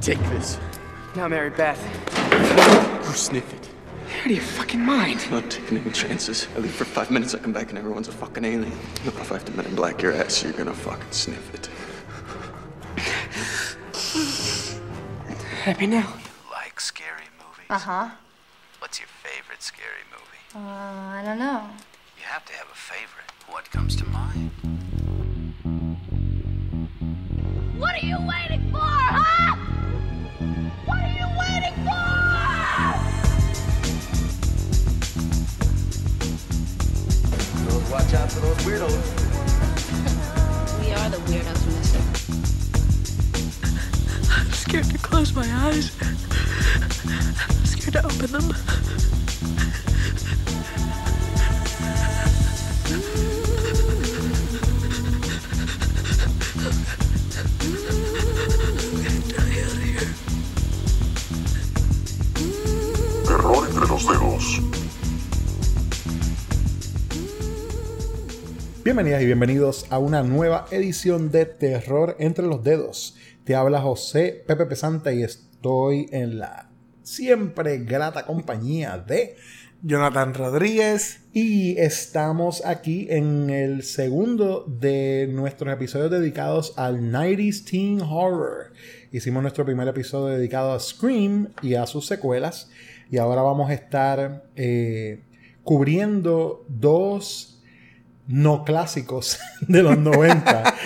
Take this. Now, Mary Beth. You sniff it. Out of your fucking mind. I'm not taking any chances. I leave for five minutes, I come back and everyone's a fucking alien. Look, if I have to men in black your ass, you're gonna fucking sniff it. Happy now? You like scary movies? Uh huh. What's your favorite scary movie? Uh, I don't know. You have to have a favorite. What comes to mind? What are you waiting Watch out for those weirdos. We are the weirdos, mister. I'm scared to close my eyes. I'm scared to open them. Bienvenidas y bienvenidos a una nueva edición de Terror entre los dedos. Te habla José Pepe Pesante y estoy en la siempre grata compañía de Jonathan Rodríguez. y estamos aquí en el segundo de nuestros episodios dedicados al 90s Teen Horror. Hicimos nuestro primer episodio dedicado a Scream y a sus secuelas. Y ahora vamos a estar eh, cubriendo dos no clásicos de los 90.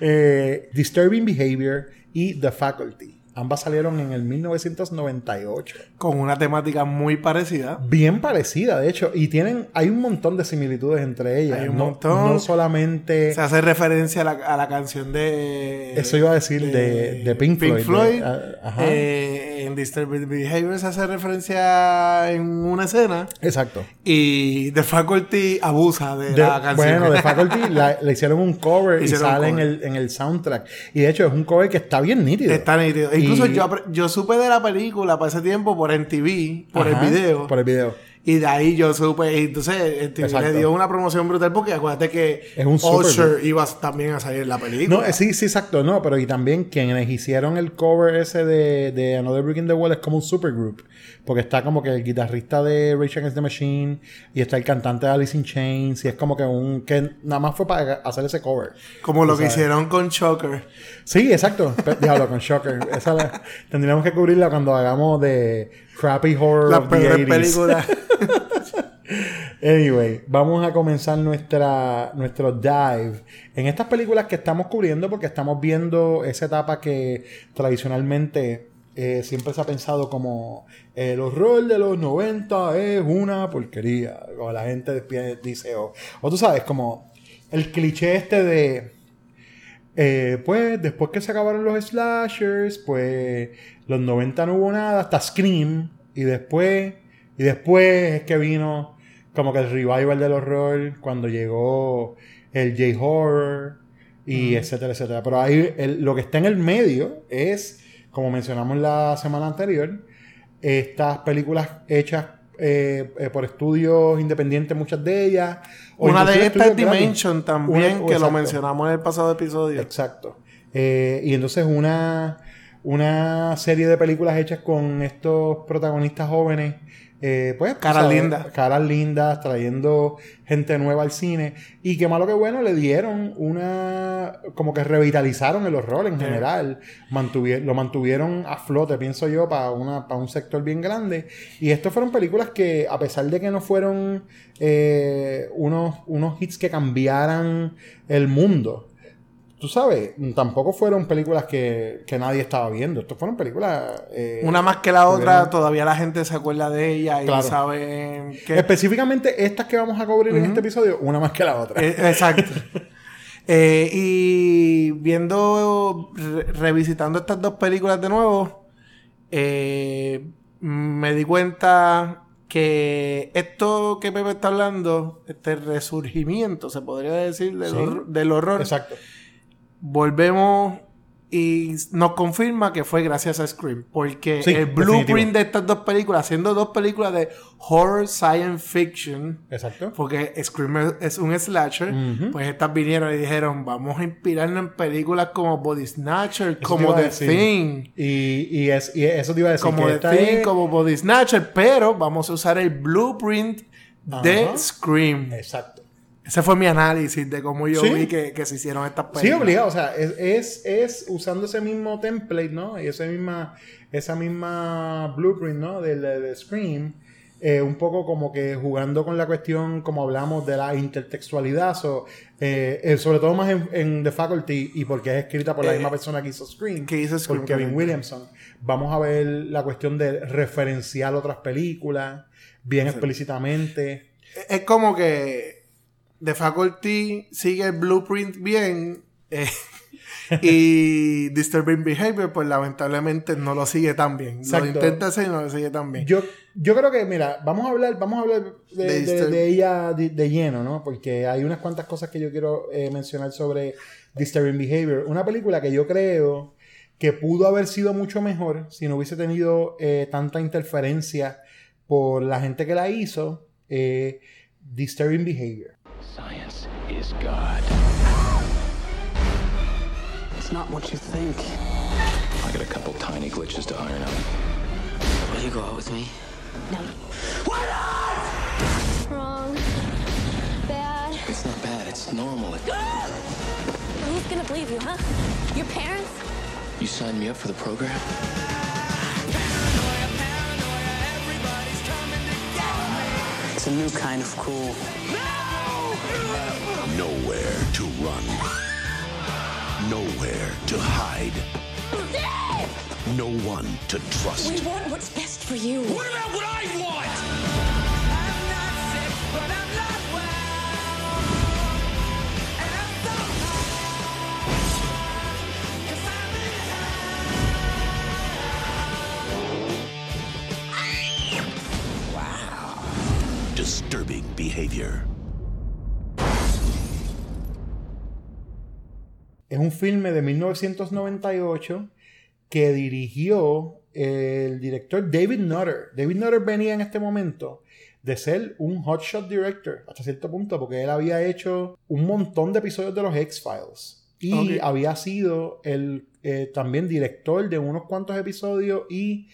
Eh, Disturbing Behavior y The Faculty. Ambas salieron en el 1998. Con una temática muy parecida. Bien parecida, de hecho, y tienen, hay un montón de similitudes entre ellas. Hay un no, montón. no solamente. Se hace referencia a la, a la canción de. Eso iba a decir de- de Pink Floyd, de- ah, ajá. Eh, en Disturbed Behavior se hace referencia en una escena. Exacto. Y The Faculty abusa de, De- la canción. bueno, de Faculty la- le hicieron un cover y Hicieron un sale en cover. el, en el soundtrack. Y de hecho es un cover que está bien nítido. Está nítido. Incluso yo, yo supe de la película para ese tiempo por MTV, por Ajá, el video. Por el video. Y de ahí yo supe, y entonces Exacto. le dio una promoción brutal porque acuérdate que Es un Usher iba también a salir en la película. No, eh, sí, sí, exacto, no, pero y también quienes hicieron el cover ese de, de Another Brick in the Wall es como un supergroup, porque está como que el guitarrista de Rage Against the Machine y está el cantante de Alice in Chains y es como que un que nada más fue para hacer ese cover. Como lo que hicieron con Choker. Sí, exacto. Diablo con Shocker. Esa la- tendríamos que cubrirla cuando hagamos de Crappy Horror Las of the peores 80s. películas. Anyway, vamos a comenzar nuestra, nuestro dive en estas películas que estamos cubriendo porque estamos viendo esa etapa que tradicionalmente eh, siempre se ha pensado como el horror de los 90 es una porquería. O la gente dice, o, o tú sabes, como el cliché este de... eh, pues después que se acabaron los slashers, pues los 90 no hubo nada, hasta Scream, y después, y después es que vino como que el revival del horror cuando llegó el J-Horror y etcétera, etcétera. Pero ahí el- lo que está en el medio es, como mencionamos la semana anterior, estas películas hechas eh, eh, por estudios independientes, muchas de ellas. o Una de estas es. Dimension también, Una- que lo mencionamos en el pasado episodio. Exacto. Eh, y entonces una, una serie de películas hechas con estos protagonistas jóvenes. Eh, pues, Caras lindas. Caras lindas, trayendo gente nueva al cine. Y que malo que bueno, le dieron una. Como que revitalizaron el horror en general. Mantuvi- lo mantuvieron a flote, pienso yo, para, una, para un sector bien grande. Y estas fueron películas que, a pesar de que no fueron eh, unos, unos hits que cambiaran el mundo tú sabes, tampoco fueron películas que, que nadie estaba viendo. Estos fueron películas. eh, Una más que la otra, todavía la gente se acuerda de ella y Claro. saben que... Específicamente estas que vamos a cubrir en este episodio, una más que la otra. Eh, Exacto. Eh, y viendo, re- revisitando estas dos películas de nuevo, eh, me di cuenta que esto que Pepe está hablando, este resurgimiento, se podría decir, del, Sí. hor- del horror, Exacto. Volvemos Y nos confirma que fue gracias a Scream. Porque Sí, el blueprint definitivo. de estas dos películas, siendo dos películas de horror science fiction, Exacto. porque Scream es- un slasher, pues estas vinieron y dijeron, vamos a inspirarnos en películas como Body Snatcher, Eso como The. Thing. Y, y, es, y eso te iba a decir. como The Thing, es- como Body Snatcher, pero vamos a usar el blueprint de. Scream. Exacto. Ese fue mi análisis de cómo yo Sí. vi que, que se hicieron estas películas. Sí, obligado, o sea, es, es, es usando ese mismo template, ¿no? Y esa misma, esa misma blueprint, ¿no? Del de, de Scream, eh, un poco como que jugando con la cuestión, como hablamos, de la intertextualidad, so, eh, eh, sobre todo más en, en The Faculty y porque es escrita por la misma persona que hizo Scream, que hizo Scream, por Kevin. Williamson. Vamos a ver la cuestión de referenciar otras películas, bien explícitamente. Es como que The Faculty sigue el blueprint bien eh, y Disturbing Behavior, pues lamentablemente no lo sigue tan bien. Exacto. Lo intenta hacer y no lo sigue tan bien. Yo, yo creo que, mira, vamos a hablar, vamos a hablar de, De de- Disturb- de ella de, lleno, ¿no? Porque hay unas cuantas cosas que yo quiero eh, mencionar sobre Disturbing Behavior. Una película que yo creo que pudo haber sido mucho mejor si no hubiese tenido eh, tanta interferencia por la gente que la hizo. Disturbing Behavior. Science is God. It's not what you think. I got a couple tiny glitches to iron out. Will you go out with me? No. Wrong. Bad. It's not bad, it's normal. It- Who's gonna believe you, huh? Your parents? you signed me up for the program? It's a new kind of cool. Nowhere to run. Nowhere to hide. No one to trust. We want what's best for you. What about what I want? Wow. Disturbing behavior. Es un filme de 1998 que dirigió el director David Nutter. David Nutter venía en este momento de ser un hotshot director hasta cierto punto porque él había hecho un montón de episodios de los X-Files y había sido el eh, también director de unos cuantos episodios y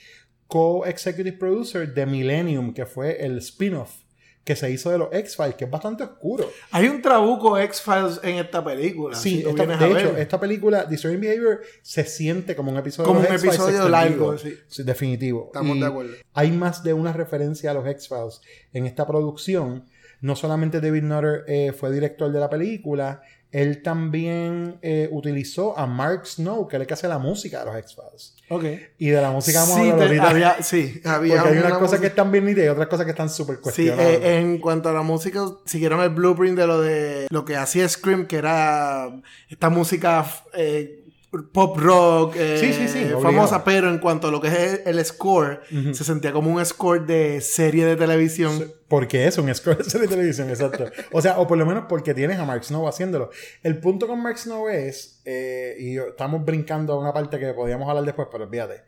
co-executive producer de Millennium que fue el spin-off que se hizo de los X-Files que es bastante oscuro. Hay un trabuco X-Files en esta película. Sí, si esta- de hecho, esta película, Disturbing Behavior, se siente como un episodio Como de un los episodio largo, sí. definitivo. Estamos Y de acuerdo. Hay más de una referencia a los X-Files en esta producción. No solamente David Nutter eh, fue director de la película, él también eh, utilizó a Mark Snow, que es el que hace la música de los X-Files. Ok. Y de la música vamos Sí, a hablar te- ahorita. había, sí, había porque hay unas una cosas que están bien nítidas y otras cosas que están súper Sí, cuestionables. eh, en cuanto a la música, siguieron el blueprint de lo de lo que hacía Scream, que era esta música eh, pop rock, eh, Sí, sí, sí, obligado. famosa, pero en cuanto a lo que es el, el score, se sentía como un score de serie de televisión. Porque es un score de serie de televisión, exacto. O sea, o por lo menos porque tienes a Mark Snow haciéndolo. El punto con Mark Snow es, eh, y estamos brincando a una parte que podíamos hablar después, pero olvídate.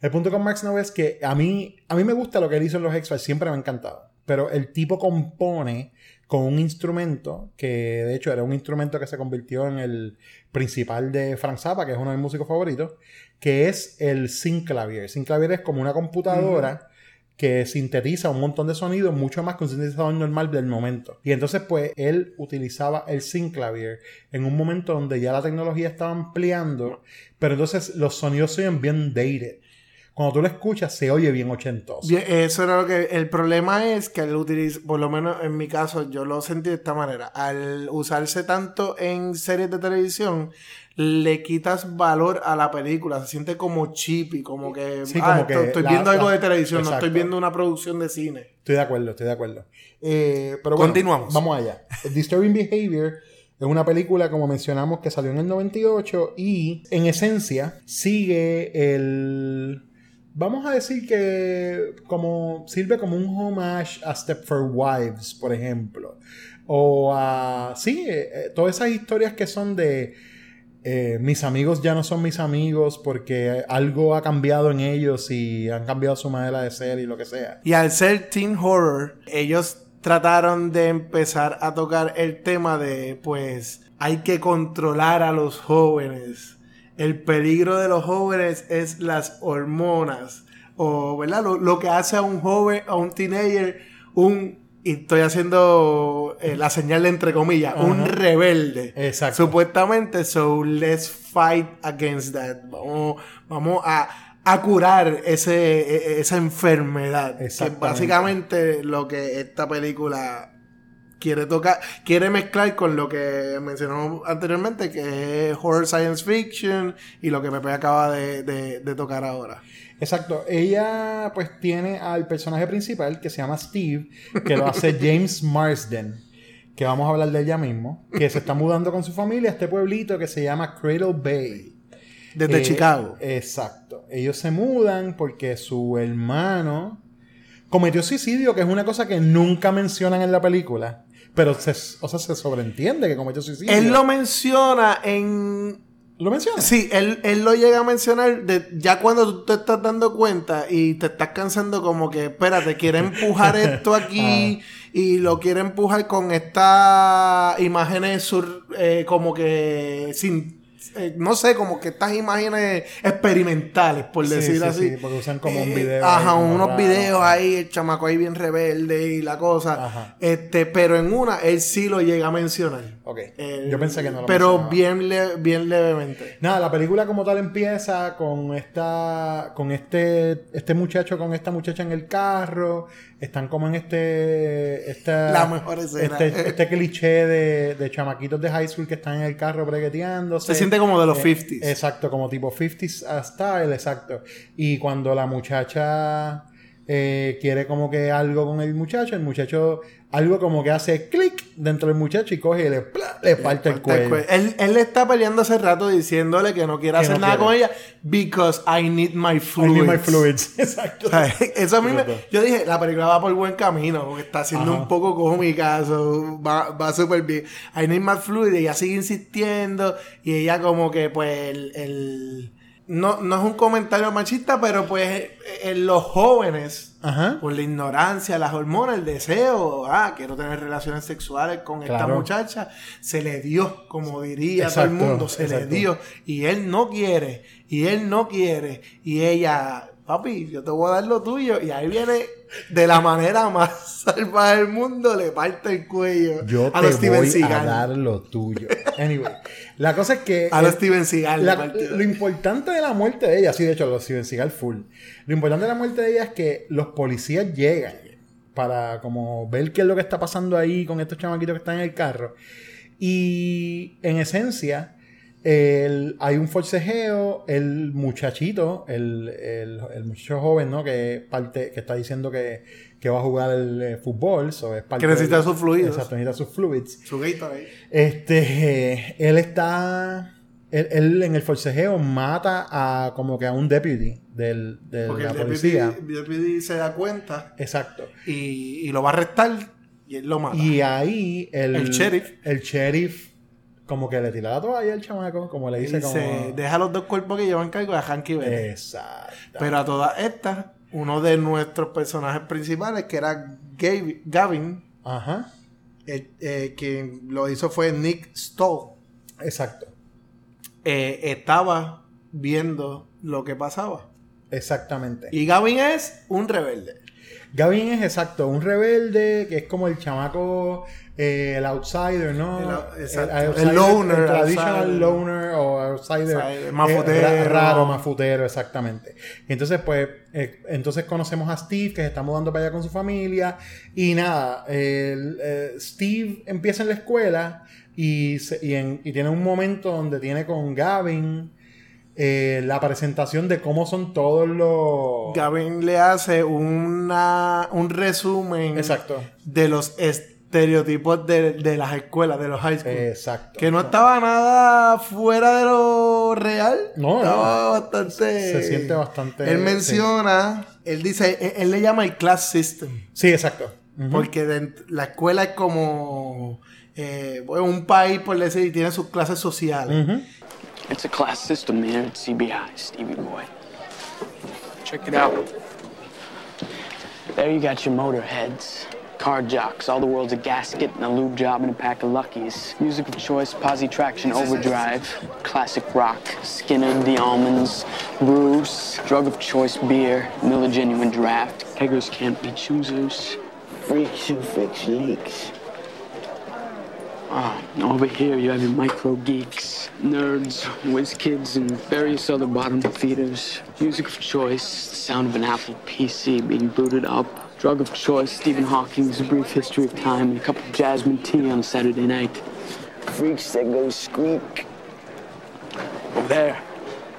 El punto con Mark Snow es que a mí, a mí me gusta lo que él hizo en los X-Files, siempre me ha encantado. Pero el tipo compone con un instrumento que de hecho era un instrumento que se convirtió en el principal de Frank Zappa, que es uno de mis músicos favoritos, que es el synclavier. Synclavier es como una computadora que sintetiza un montón de sonidos mucho más que un sintetizador normal del momento. Y entonces pues él utilizaba el synclavier en un momento donde ya la tecnología estaba ampliando, pero entonces los sonidos se bien dated. Cuando tú lo escuchas se oye bien ochentoso. Bien, eso era lo que. El problema es que al utilizar, por lo menos en mi caso, yo lo sentí de esta manera. Al usarse tanto en series de televisión, le quitas valor a la película. Se siente como cheap como que. Sí, ah, como que estoy la- viendo algo la- de televisión, no estoy viendo una producción de cine. Estoy de acuerdo, estoy de acuerdo. Eh, pero bueno, Continuamos. Vamos allá. Disturbing Behavior es una película, como mencionamos, que salió en el 98 y en esencia sigue el... Vamos a decir que como sirve como un homage a Stepford Wives, por ejemplo. O a... Sí, eh, eh, todas esas historias que son de eh, mis amigos ya no son mis amigos porque algo ha cambiado en ellos y han cambiado su manera de ser y lo que sea. Y al ser teen horror, ellos trataron de empezar a tocar el tema de, pues, hay que controlar a los jóvenes. El peligro de los jóvenes es las hormonas. O, ¿verdad? Lo, lo que hace a un joven, a un teenager, un, y estoy haciendo eh, la señal de entre comillas, un rebelde. Exacto. Supuestamente, so let's fight against that. Vamos, vamos a, a curar ese, e- esa enfermedad. Que es básicamente lo que esta película quiere tocar, quiere mezclar con lo que mencionamos anteriormente, que es horror science fiction y lo que Pepe acaba de, de- de tocar ahora. Exacto. Ella pues tiene al personaje principal que se llama Steve, que lo hace James Marsden, que vamos a hablar de ella mismo, que se está mudando con su familia a este pueblito que se llama Cradle Bay. Desde Eh, Chicago. Exacto. Ellos se mudan porque su hermano cometió suicidio, que es una cosa que nunca mencionan en la película. Pero se, o sea, se sobreentiende que cometió suicidio. Él lo menciona en ¿Lo menciona? Sí, él, él lo llega a mencionar de, ya cuando tú te estás dando cuenta y te estás cansando como que, espérate, quiere empujar esto aquí y lo quiere empujar con estas imágenes sur, eh, como que sin... eh, no sé, como que estas imágenes experimentales, por decir sí, así. sí, porque usan como un Eh, video Ajá, ahí unos videos ahí, el chamaco ahí bien rebelde y la cosa. Ajá. Este, pero en una, él sí lo llega a mencionar. Ok. Eh, Yo pensé que no lo Pero mencionaba. bien, le- bien levemente. Nada, la película como tal empieza con esta, con este, este muchacho con esta muchacha en el carro, están como en este, esta, La mejor escena. este, este cliché de, de chamaquitos de high school que están en el carro bregueteándose. Se como de los Eh, 50s. Exacto, como tipo 50s style, exacto. Y cuando la muchacha eh, quiere como que algo con el muchacho, el muchacho algo como que hace clic dentro del muchacho y coge y le, ¡pla! le parte el cuello. Él, él le está peleando hace rato diciéndole que no quiere Que hacer no nada quiere. con ella because I need my I fluids. need my fluids. Exacto. O sea, Eso a mí me, yo dije, la película va por buen camino, porque está siendo Ajá. un poco cómica, so, va, va súper bien. I need my fluids, y ella sigue insistiendo, y ella como que pues el, el- no, no es un comentario machista, pero pues eh, eh, los jóvenes, Ajá. por la ignorancia, las hormonas, el deseo, ah, quiero tener relaciones sexuales con esta muchacha, se le dio, como diría todo el mundo, se exacto. le dio, y él no quiere, y él no quiere, y ella, papi, yo te voy a dar lo tuyo, y ahí viene de la manera más salvaje del mundo, le parte el cuello Yo a los Steven voy a Seagal. dar lo tuyo. Anyway, la cosa es que... A los Steven Seagal. la- lo importante de la muerte de ella, sí, de hecho, los Steven Seagal full. Lo importante de la muerte de ella es que los policías llegan para como ver qué es lo que está pasando ahí con estos chamaquitos que están en el carro. Y en esencia, el- hay un forcejeo, el muchachito, el, el, el muchacho joven, ¿no? Que parte, que está diciendo que, que va a jugar el eh, fútbol, so es parte Que necesita del- sus fluidos. Exacto, necesita sus fluids. Su Gatorade. Este, él está, él, él en el forcejeo mata a como que a un deputy del, de Porque la el policía. deputy, el deputy se da cuenta Exacto. y, y lo va a arrestar y él lo mata. Y ahí el, El sheriff. el sheriff como que le tira la toalla al chamaco, como le Y dice como... se deja los dos cuerpos que llevan cargo de Hanky Verde. Exacto. Pero a todas estas, uno de nuestros personajes principales, que era Gav- Gavin, Ajá. eh, eh, quien lo hizo fue Nick Stoll, Exacto. eh, estaba viendo lo que pasaba. Exactamente. Y Gavin es un rebelde. Gavin es exacto, un rebelde que es como el chamaco, eh, el outsider, ¿no? El exacto. outsider, El loner, el traditional outsider. loner o outsider. Outsider, eh, mafutero. ra- raro, mafutero, exactamente. Y entonces, pues, eh, entonces conocemos a Steve que se está mudando para allá con su familia. Y nada, el, eh, Steve empieza en la escuela y, se- y, en- y tiene un momento donde tiene con Gavin. eh, la presentación de cómo son todos los Gavin le hace una, un resumen exacto de los estereotipos de, de las escuelas, de los high school. exacto que no estaba nada fuera de lo real. No, estaba no. bastante. Se siente bastante- Él menciona, él dice, él, él le llama el class system. Sí, exacto. Porque la escuela es como eh, bueno, un país, por decir, y tiene sus clases sociales. Ujú. It's a class system here at CBI, Stevie boy. Check it out. There you got your motorheads, car jocks, all the world's a gasket and a lube job and a pack of luckies. Music of choice, posi traction, overdrive, classic rock, Skinner, the almonds, Bruce, drug of choice beer, Miller genuine draft. Keggers can't be choosers. Freaks who fix leaks. Ah, over here you have your micro geeks, nerds, whiz kids, and various other bottom feeders. Music of choice, the sound of an Apple PC being booted up. Drug of choice, Stephen Hawking's A Brief History of Time, and a cup of jasmine tea on a Saturday night. Freaks that go squeak. Over there,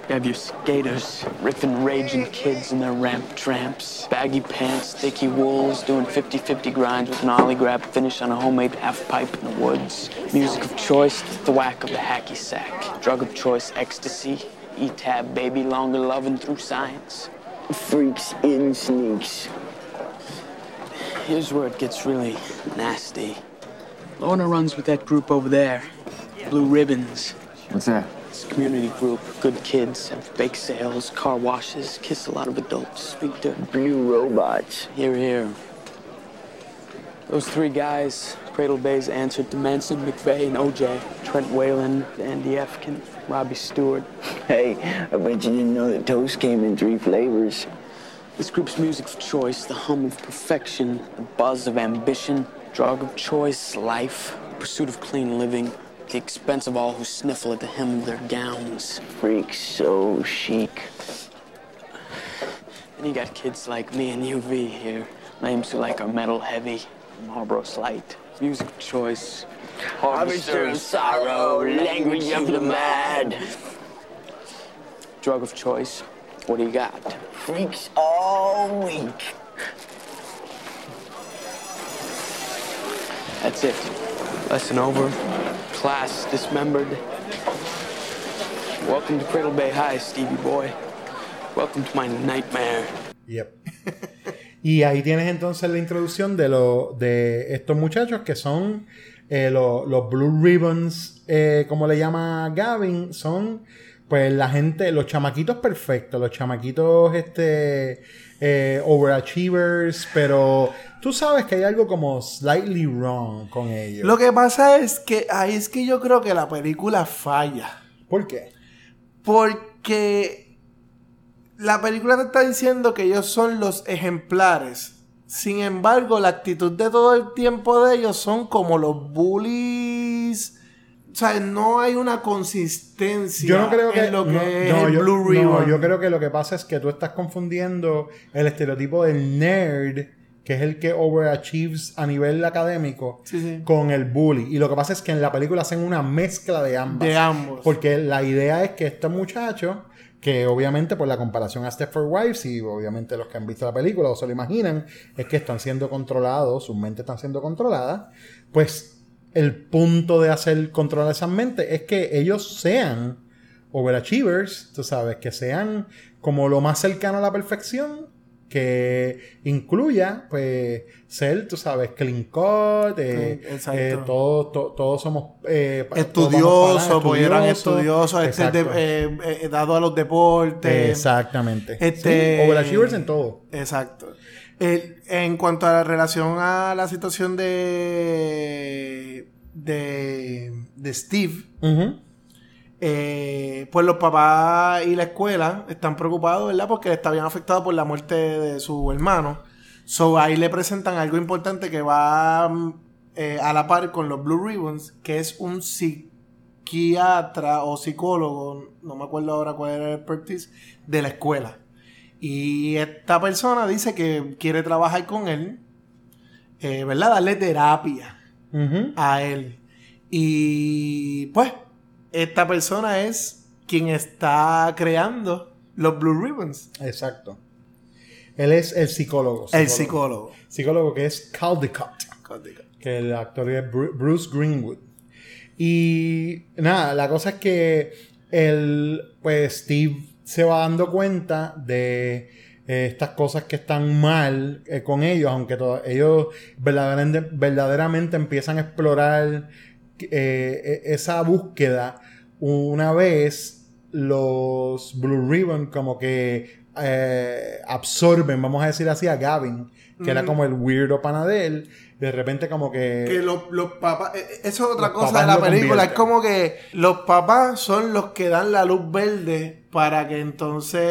you have your skaters, riffing raging kids and their ramp tramps. Baggy pants, sticky wools, doing 50-50 grinds with an ollie grab finish on a homemade half pipe in the woods. Music of choice, the thwack of the hacky sack. Drug of choice, ecstasy. E-tab, baby, longer loving through science. Freaks in sneaks. Here's where it gets really nasty. Lorna runs with that group over there. Blue Ribbons. What's that? It's a community group. Good kids, have bake sales, car washes, kiss a lot of adults, speak to blue robots. Here, here. Those three guys, Cradle Bay's answered to Manson, McVeigh, and OJ. Trent Whalen, Andy Efkin, Robbie Stewart. Hey, I bet you didn't know that toast came in three flavors. This group's music of choice, the hum of perfection, the buzz of ambition, drug of choice, life, pursuit of clean living, at the expense of all who sniffle at the hem of their gowns. Freaks so chic. And you got kids like me and UV here, names who like our metal heavy, Marlboro Slight. Music of choice, Harvester of sorrow, language of the mad. Drug of choice, what do you got? Freaks all week. That's it. Lesson over. Class dismembered. Welcome to Cradle Bay High, Stevie boy. Welcome to my nightmare. Yep. y ahí tienes entonces la introducción de, lo, de estos muchachos que son eh, lo- los Blue Ribbons, eh, como le llama Gavin, son pues la gente, los chamaquitos perfectos, los chamaquitos este eh, overachievers, pero tú sabes que hay algo como slightly wrong con ellos. Lo que pasa es que ahí es que yo creo que la película falla. ¿Por qué? Porque la película te está diciendo que ellos son los ejemplares. Sin embargo, la actitud de todo el tiempo de ellos son como los bullies. O sea, no hay una consistencia Yo no creo que, en lo que no, es no, el yo, Blue no, Ribbon. yo creo que lo que pasa es que tú estás confundiendo el estereotipo del nerd, que es el que overachieves a nivel académico, Sí, sí. con el bully. Y lo que pasa es que en la película hacen una mezcla de ambas. De ambos. Porque la idea es que estos muchachos, que obviamente por la comparación a Stepford Wives, y obviamente los que han visto la película o se lo imaginan, es que están siendo controlados, sus mentes están siendo controladas, pues el punto de hacer controlar esas mentes es que ellos sean overachievers, tú sabes, que sean como lo más cercano a la perfección, que incluya, pues, ser, tú sabes, clean cut, eh, Sí, eh, todos, to- todos somos eh, Estudiosos, eran estudiosos. este, de- eh, eh, dado a los deportes. Exactamente. Este, Sí, overachievers en todo. Exacto. El- en cuanto a la relación a la situación de de, de Steve, eh, pues los papás y la escuela están preocupados, ¿verdad? Porque está bien afectado por la muerte de su hermano. So ahí le presentan algo importante que va mm, eh, a la par con los Blue Ribbons, que es un psiquiatra o psicólogo, no me acuerdo ahora cuál era el expertise, de la escuela. Y esta persona dice que quiere trabajar con él, eh, ¿verdad? Darle terapia a él. Y pues, esta persona es quien está creando los Blue Ribbons. Exacto. Él es el psicólogo. El psicólogo. Psicólogo que es Caldecott. Que el actor es Bru- Bruce Greenwood. Y nada, la cosa es que el, pues Steve se va dando cuenta de eh, estas cosas que están mal eh, con ellos, aunque to- ellos verdaderamente, verdaderamente empiezan a explorar eh, e- esa búsqueda. Una vez los Blue Ribbon como que absorben, vamos a decir así, a Gavin, que era como el weirdo pana de repente como que... Que los, los papás, eh, eso es otra cosa de la película, es como que los papás son los que dan la luz verde para que entonces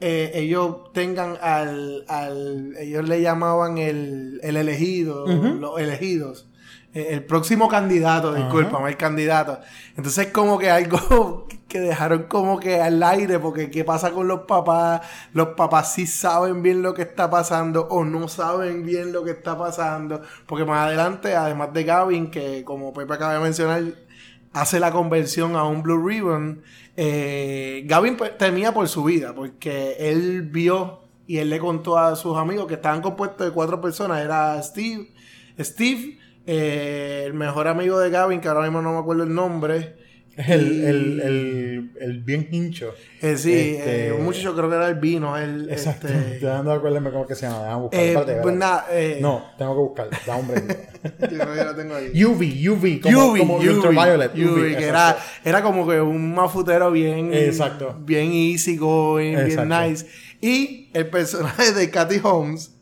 eh, ellos tengan al, al, ellos le llamaban el, el elegido, los elegidos. Eh, El próximo candidato, disculpa, el candidato. Entonces como que algo que dejaron como que al aire, porque ¿qué pasa con los papás? Los papás sí saben bien lo que está pasando o no saben bien lo que está pasando. Porque más adelante, además de Gavin, que como Pepe acaba de mencionar, hace la conversión a un Blue Ribbon, eh, Gavin pues, temía por su vida, porque él vio y él le contó a sus amigos que estaban compuestos de cuatro personas. Era Steve, Steve, eh, el mejor amigo de Gavin, que ahora mismo no me acuerdo el nombre. El, el, el, el bien hincho. eh, sí, Este, eh, un muchacho creo que era el vino. El, Exacto. este, Estoy dando de acuerdo cómo que se llama. Déjame buscarlo. Eh, Espérate, pues nada, eh, No, tengo que buscarlo. Da un break. yo creo que la tengo ahí. UV, UV, como, UV, como UV, Ultraviolet. UV, UV, que era, era como que un mafutero bien, Exacto. bien easy going, bien Exacto. nice. Y el personaje de Kathy Holmes,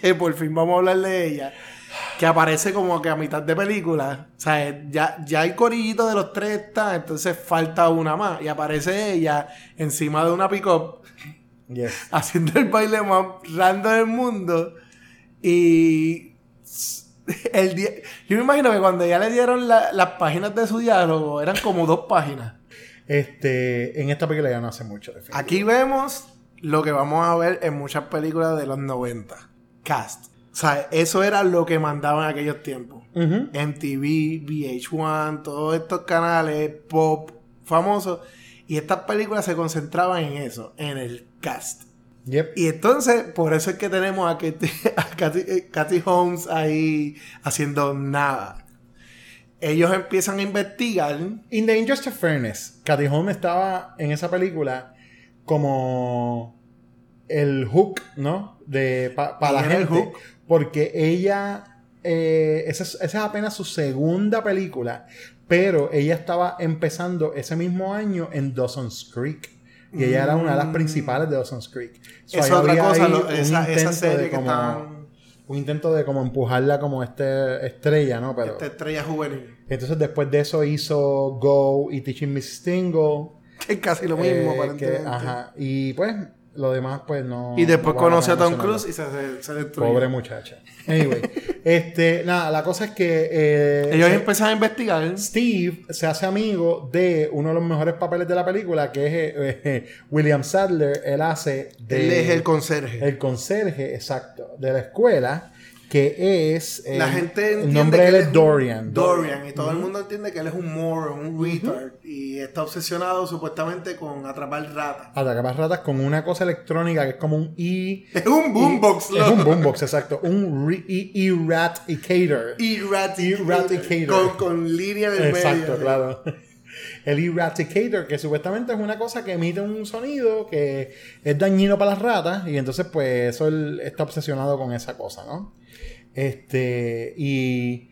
que por fin vamos a hablar de ella, que aparece como que a mitad de película. O sea, ya, ya el corillito de los tres está, entonces falta una más. Y aparece ella encima de una pick-up Yes. haciendo el baile más random del mundo. Y el di- yo me imagino que cuando ya le dieron la- las páginas de su diálogo, eran como dos páginas. Este, en esta película ya no hace mucho. Aquí vemos lo que vamos a ver en muchas películas de los 90. Cast. O sea, eso era lo que mandaban en aquellos tiempos. MTV, VH1, todos estos canales pop famosos. Y estas películas se concentraban en eso, en el cast. Yep. Y entonces, por eso es que tenemos a, Katy, a Katy, eh, Holmes ahí haciendo nada. Ellos empiezan a investigar. In the interest of fairness, Katy Holmes estaba en esa película como el hook, ¿no? De para la era el gente. hook. Porque ella. eh, esa, es, esa es apenas su segunda película. Pero ella estaba empezando ese mismo año en Dawson's Creek. Y ella era una de las principales de Dawson's Creek. So, Es otra cosa, lo- esa- esa serie que como- estaban- Un intento de como empujarla como este estrella, ¿no? Pero. Esta estrella juvenil. Entonces después de eso hizo Go y Teaching Miss Tingle. Que es casi lo mismo, Eh, que- aparentemente. ajá. Y pues lo demás pues no... Y después no conoce a Tom. Cruise y se, se, se destruyó. Pobre muchacha. Anyway, este, nada, la cosa es que... eh, Ellos se- a investigar. Steve se hace amigo de uno de los mejores papeles de la película, que es eh, eh, William Sadler. Él hace de... Él es el conserje. El conserje, exacto, de la escuela, que es... eh, La gente El entiende nombre de que él es Dorian. Dorian. Y todo el mundo entiende que él es un moron, un retard. Y está obsesionado supuestamente con atrapar ratas. Atrapar ratas con una cosa electrónica que es como un E... Es un boombox, Es loco. un boombox, exacto. Un E- Eradicator. Eradicator. Eradicator. Con, con línea de Exacto, medio. claro. El Eradicator, que supuestamente es una cosa que emite un sonido que es dañino para las ratas. Y entonces, pues, eso él está obsesionado con esa cosa, ¿no? Este. Y.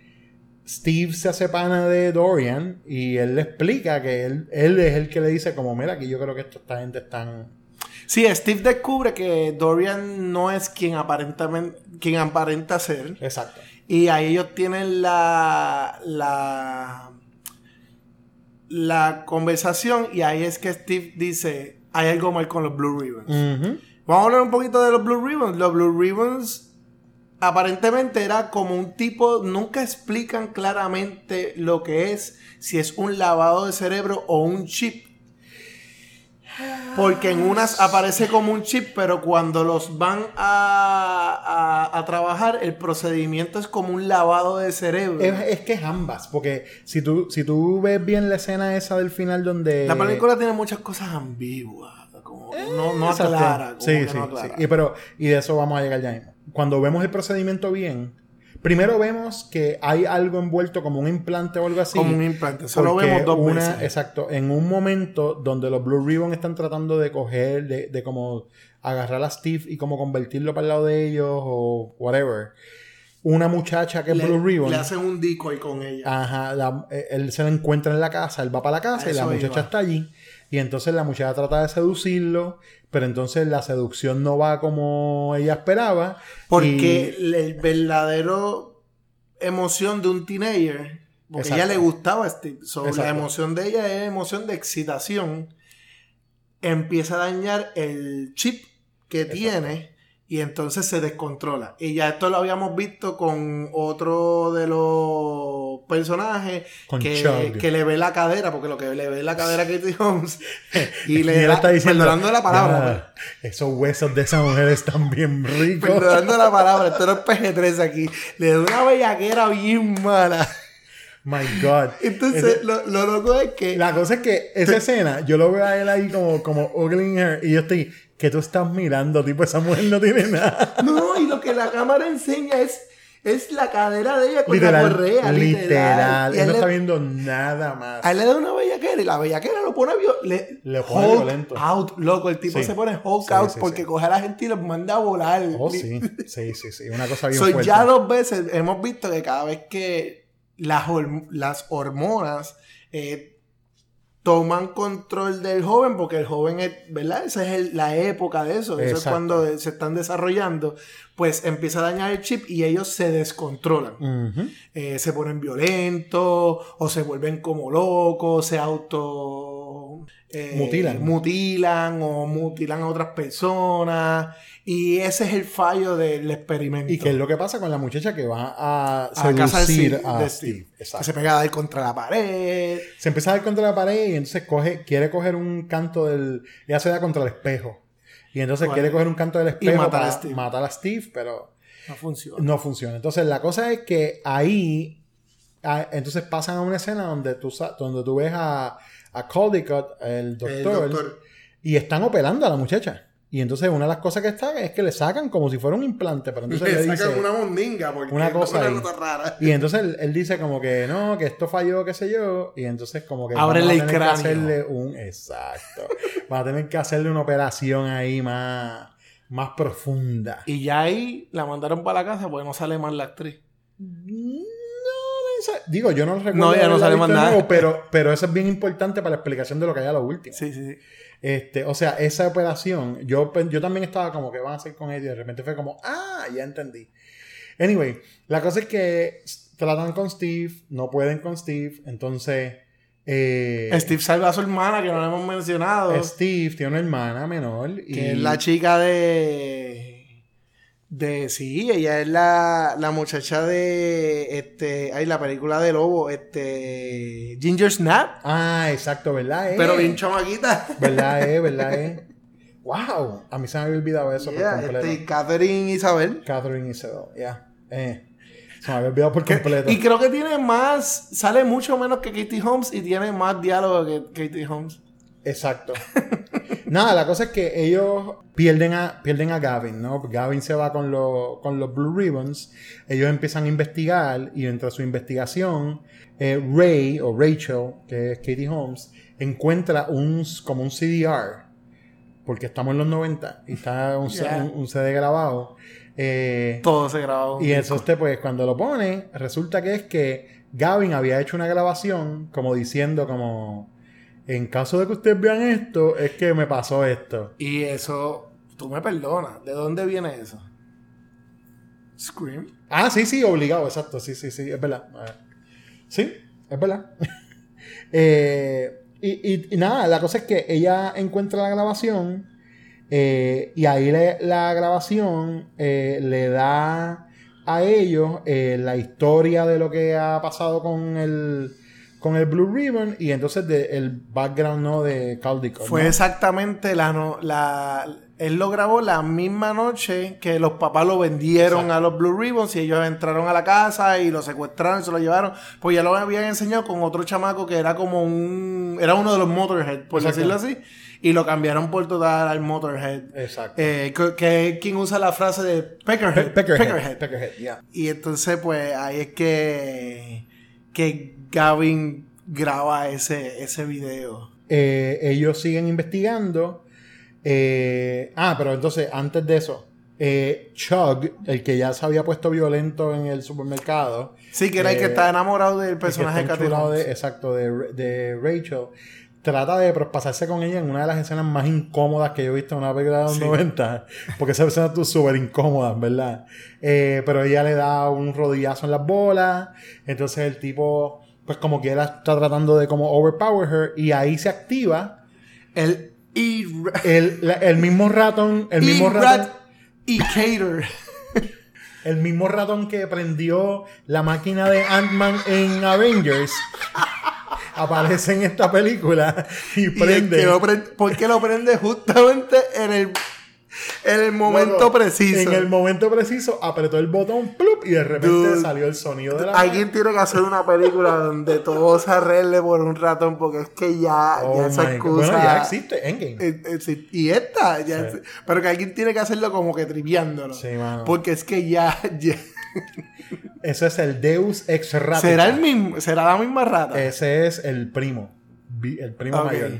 Steve se hace pana de Dorian y él le explica que él, él es el que le dice como, mira, que yo creo que esta gente están... Sí, Steve descubre que Dorian no es quien aparentemente quien aparenta ser. Exacto. Y ahí ellos tienen la la la conversación y ahí es que Steve dice, hay algo mal con los Blue Ribbons. Vamos a hablar un poquito de los Blue Ribbons. Los Blue Ribbons aparentemente era como un tipo, nunca explican claramente lo que es, si es un lavado de cerebro o un chip. Porque en unas aparece como un chip, pero cuando los van a, a- a trabajar, el procedimiento es como un lavado de cerebro. Es, es que es ambas, porque si tú, si tú ves bien la escena esa del final donde... La película tiene muchas cosas ambiguas. Como no, no aclara. como Sí, que sí, no sí. Y, pero, y de eso vamos a llegar ya mismo. Cuando vemos el procedimiento bien, primero vemos que hay algo envuelto como un implante o algo así. Como un implante. Eso lo porque vemos dos una- veces. Exacto. En un momento donde los Blue Ribbon están tratando de coger, de, de como agarrar a Steve y como convertirlo para el lado de ellos o whatever. una muchacha que es Le, Blue Ribbon. le hacen un decoy con ella. Ajá, la- eh, él se la encuentra en la casa, él va para la casa A y la muchacha iba. está allí. Y entonces la muchacha trata de seducirlo, pero entonces la seducción no va como ella esperaba. Porque y- el verdadero emoción de un teenager, porque ella le gustaba Steve, so, la emoción de ella es emoción de excitación, empieza a dañar el chip que tiene y entonces se descontrola. Y ya esto lo habíamos visto con otro de los personajes Con que, que le ve la cadera, porque lo que le ve la cadera a Katie Holmes y le da, está diciendo, perdonando la palabra, "Ya, esos huesos de esa mujer están bien ricos. Perdonando la palabra, esto no es PG-13 aquí. Le da una bellaquera bien mala. My God. Entonces, lo, lo loco es que. La cosa es que esa escena, yo lo veo a él ahí como, como ugly hair y yo estoy, que tú estás mirando? Tipo, esa mujer no tiene nada. No, y lo que la cámara enseña es, es la cadera de ella con la correa. Literal. literal. Y Él no le- está viendo nada más. A él le da una bellaquera y la bellaquera lo pone le, Le pone Hulk violento. out, loco. El tipo Sí. se pone Hulk Sí, out sí, porque coge a la gente y los manda a volar. Oh, sí. Sí, sí, sí. Una cosa bien So, fuerte. ya dos veces hemos visto que cada vez que las, horm- las hormonas eh, toman control del joven, porque el joven es, ¿verdad? Esa es el- la época de eso, eso es cuando se están desarrollando, pues empieza a dañar el chip y ellos se descontrolan. Eh, se ponen violentos o se vuelven como locos, se auto eh, Mutilan. mutilan o mutilan a otras personas y ese es el fallo del experimento. Y que es lo que pasa con la muchacha que va a a casa seducir a Steve. Steve, que Exacto. se pega a dar contra la pared. Se empieza a dar contra la pared y entonces coge, quiere coger un canto del. Ella se da contra el espejo. Y entonces quiere coger un canto del Y espejo matar a para Steve. matar a Steve, pero No funciona. no funciona. Entonces la cosa es que ahí. ah, Entonces pasan a una escena donde tú, donde tú ves a, a Caldicott, el doctor, El doctor. y están operando a la muchacha. Y entonces una de las cosas que está es que le sacan como si fuera un implante. Pero entonces Le le sacan dice, una mondinga porque una cosa ahí. cosa rara. Y entonces él, él dice como que no, que esto falló, qué sé yo. Y entonces como que Ábrele el tener que cráneo. hacerle un... Exacto. Va a tener que hacerle una operación ahí más, más profunda. Y ya ahí la mandaron para la casa porque no sale más la actriz. No, esa- digo, yo no recuerdo No, ya no sale más nada. nuevo, pero, pero eso es bien importante para la explicación de lo que hay a lo último. Sí, sí, sí. Este, o sea, esa operación, yo, pe- yo también estaba como que van a hacer con ella y de repente fue como, ah, ya entendí. Anyway, la cosa es que tratan con Steve, no pueden con Steve, entonces... eh, Steve salva a su hermana que no la hemos mencionado. Steve tiene una hermana menor y... Que es la chica de. De. Sí, ella es la, la muchacha de. Este. Ay, la película de Lobo. Este. Ginger Snap. Ah, exacto, ¿verdad? eh? Pero bien chamaquita. ¿Verdad, eh? ¿Verdad, eh? ¡Wow! A mí se me había olvidado eso Yeah, por completo. este, Catherine Isabel. Catherine Isabel, ya. Eh, se me había olvidado por completo. Y creo que tiene más. Sale mucho menos que Katie Holmes y tiene más diálogo que Katie Holmes. Exacto. Nada, la cosa es que ellos pierden a, pierden a Gavin, ¿no? Gavin se va con, los- con los Blue Ribbons. Ellos empiezan a investigar y entre su investigación, eh, Ray o Rachel, que es Katie Holmes, encuentra un, como un CDR, porque estamos en los 90 y está un, Yeah. un- un CD grabado. Eh, Todo se grabó. y eso este, pues, cuando lo pone, resulta que es que Gavin había hecho una grabación como diciendo como, en caso de que ustedes vean esto, es que me pasó esto. Y eso. Tú me perdonas. ¿De dónde viene eso? Scream. Ah, sí, sí, obligado, exacto, sí, sí, sí, es verdad. A ver. Sí, es verdad. Eh, y, y- y nada, la cosa es que ella encuentra la grabación eh, y ahí le- la grabación eh, le da a ellos la historia de lo que ha pasado con el con el Blue Ribbon y entonces de- el background no de Caldicott. Fue ¿no? exactamente la, no- la. Él lo grabó la misma noche que los papás lo vendieron Exacto. a los Blue Ribbons y ellos entraron a la casa y lo secuestraron y se lo llevaron. Pues ya lo habían enseñado con otro chamaco que era como un. Era uno de los Motorhead, por Exacto. decirlo así. Y lo cambiaron por total al Motorhead. Exacto. Eh, que, que es quien usa la frase de Peckerhead. Pe- Peckerhead. Peckerhead. Peckerhead, yeah. Y entonces, pues ahí es que. Que Gavin graba ese, ese video. Eh, ellos siguen investigando. Eh, ah, pero entonces, antes de eso, eh, Chug, el que ya se había puesto violento en el supermercado. Sí, que era el que está enamorado del el que personaje de exacto, de, de Rachel. Trata de pasarse con ella en una de las escenas más incómodas que yo he visto en una película de los Sí. 90. Porque esa escena estuvo súper incómoda, ¿verdad? Eh, pero ella le da un rodillazo en las bolas. Entonces el tipo, pues como quiera, está tratando de como overpower her. Y ahí se activa El el, la- el mismo ratón. El mismo ratón. y Cater. El mismo ratón que prendió la máquina de Ant-Man en Avengers aparece en esta película y Y el prende. que lo prende- ¿Por qué lo prende justamente en el, en el momento preciso? En el momento preciso apretó el botón plup, y de repente Dude. salió el sonido de la Alguien tiene que hacer una película donde todo se arregle por un ratón porque es que ya, Oh ya esa God. excusa... Bueno, ya existe Endgame. Eh, eh, sí, y esta, ya Sí. es- pero que alguien tiene que hacerlo como que triviándolo. Sí, mano. Porque es que ya, ya- Eso es el Deus ex rata. será el mismo, será la misma rata. Ese es el primo. El primo Ok. mayor.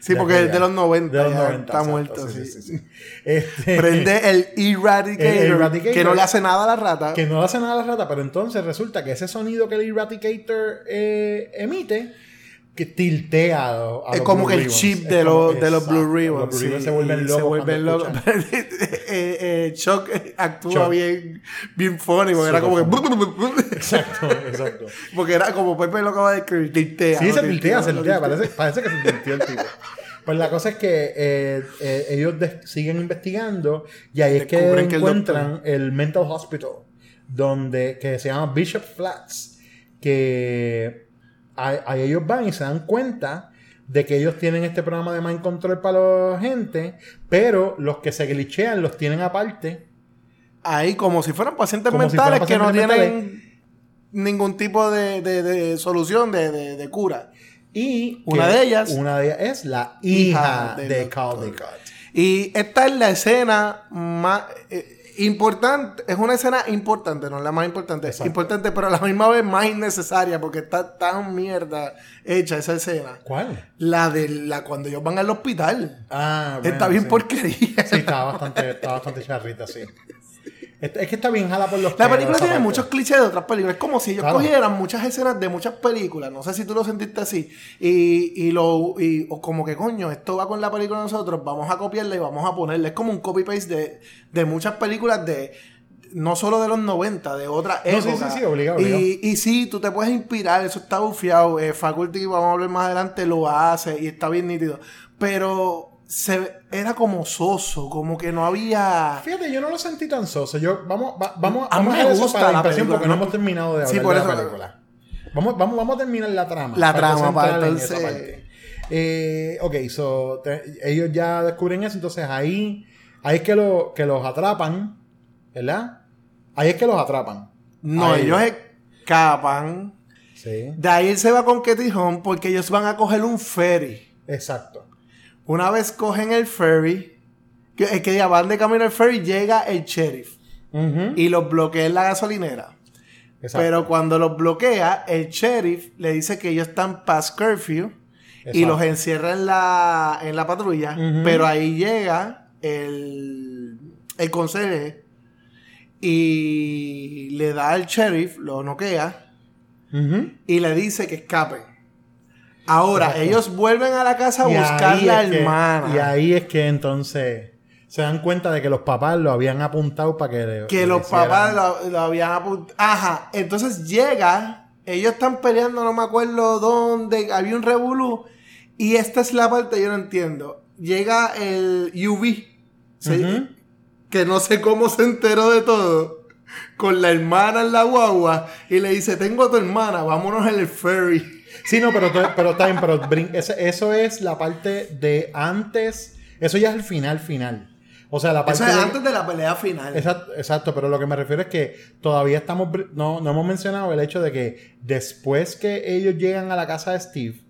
Sí, porque es de los 90, De los ya 90, está exacto, muerto, sí, sí. sí, sí. Este- Prende el Eradicator, El Eradicator. que no le hace nada a la rata. que no le hace nada a la rata, pero entonces resulta que ese sonido que el Eradicator eh, emite, que tiltea a, los- a es como Blue que el chip de, como- los, de los Blue Ribbons. Los Blue Ribbons sí, se vuelven locos. Se vuelven cuando locos. Chuck actúa Chuck. bien, bien funny, porque era como que. Exacto, exacto. Porque era como Pepe lo acaba de escribir, tiltea. Sí, se tiltea, se tiltea. Parece, parece que se tilteó el tipo. Pues la cosa es que eh, eh, ellos siguen investigando y ahí es que Descubren que el encuentran el, Mental Hospital, donde, que se llama Bishop Flats, que ahí ellos van y se dan cuenta de que ellos tienen este programa de mind control para la gente, pero los que se glitchean los tienen aparte. Ahí, como si fueran pacientes Como si mentales que no tienen ningún tipo de, de- de solución, de, de- cura. Y Una de ellas- Una de ellas es la hija, de. Caldecott. Y esta es la escena más eh, importante, es una escena importante, no es la más importante, Exacto. importante, pero a la misma vez más innecesaria porque está tan mierda hecha esa escena. ¿Cuál? La de la cuando ellos van al hospital. Ah, bueno, está bien sí. porquería. Sí, está bastante, está bastante charrita, sí. Es es que está bien jala por los La película tiene parte. muchos clichés de otras películas. Es como si ellos Claro. cogieran muchas escenas de muchas películas. No sé si tú lo sentiste así. Y, y lo y, o como que coño, esto va con la película de nosotros. Vamos a copiarla y vamos a ponerla. Es como un copy-paste de, de muchas películas de. No solo de los 90, de otras No, sí, épocas. sí, sí, obligado, obligado. Y, y sí, tú te puedes inspirar, eso está bufiado. Eh, Faculty, vamos a hablar más adelante, lo hace y está bien nítido. Pero se, era como soso, como que no había. Fíjate, yo no lo sentí tan soso. Yo, vamos, va- vamos, A vamos a gusta para la impresión película, porque no ¿no? hemos terminado de hablar Sí, por de la película. Vamos, vamos, vamos a terminar la trama. La para trama, para en entonces- parte. Eh, ok, so, te- ellos ya descubren eso, entonces ahí, ahí es que, lo, que los atrapan, ¿verdad? Ahí es que los atrapan. No, ellos escapan. Sí, De ahí él se va con Katie Home porque ellos van a coger un ferry. exacto. Una vez cogen el ferry, que, es que ya van de camino al ferry, llega el sheriff y los bloquea en la gasolinera. exacto. Pero cuando los bloquea, el sheriff le dice que ellos están past curfew y los encierra en la, en la patrulla. Pero ahí llega el, el conserje y le da al sheriff, lo noquea y le dice que escapen. Ahora, Exacto. ellos vuelven a la casa a Y buscar la que- hermana. y ahí es que entonces se dan cuenta de que los papás lo habían apuntado para que que le los hicieran- papás lo, lo habían apuntado. Ajá, entonces llega, ellos están peleando, no me acuerdo dónde, había un revolú. Y esta es la parte que yo no entiendo. Llega el UV, ¿sí? Que no sé cómo se enteró de todo, con la hermana en la guagua, y le dice, tengo a tu hermana, vámonos en el ferry. Sí, no, pero, pero está bien, pero eso es la parte de antes, eso ya es el final final. O sea, la parte Eso es de- antes de la pelea final. Exacto, exacto, pero lo que me refiero es que todavía estamos, no, no hemos mencionado el hecho de que después que ellos llegan a la casa de Steve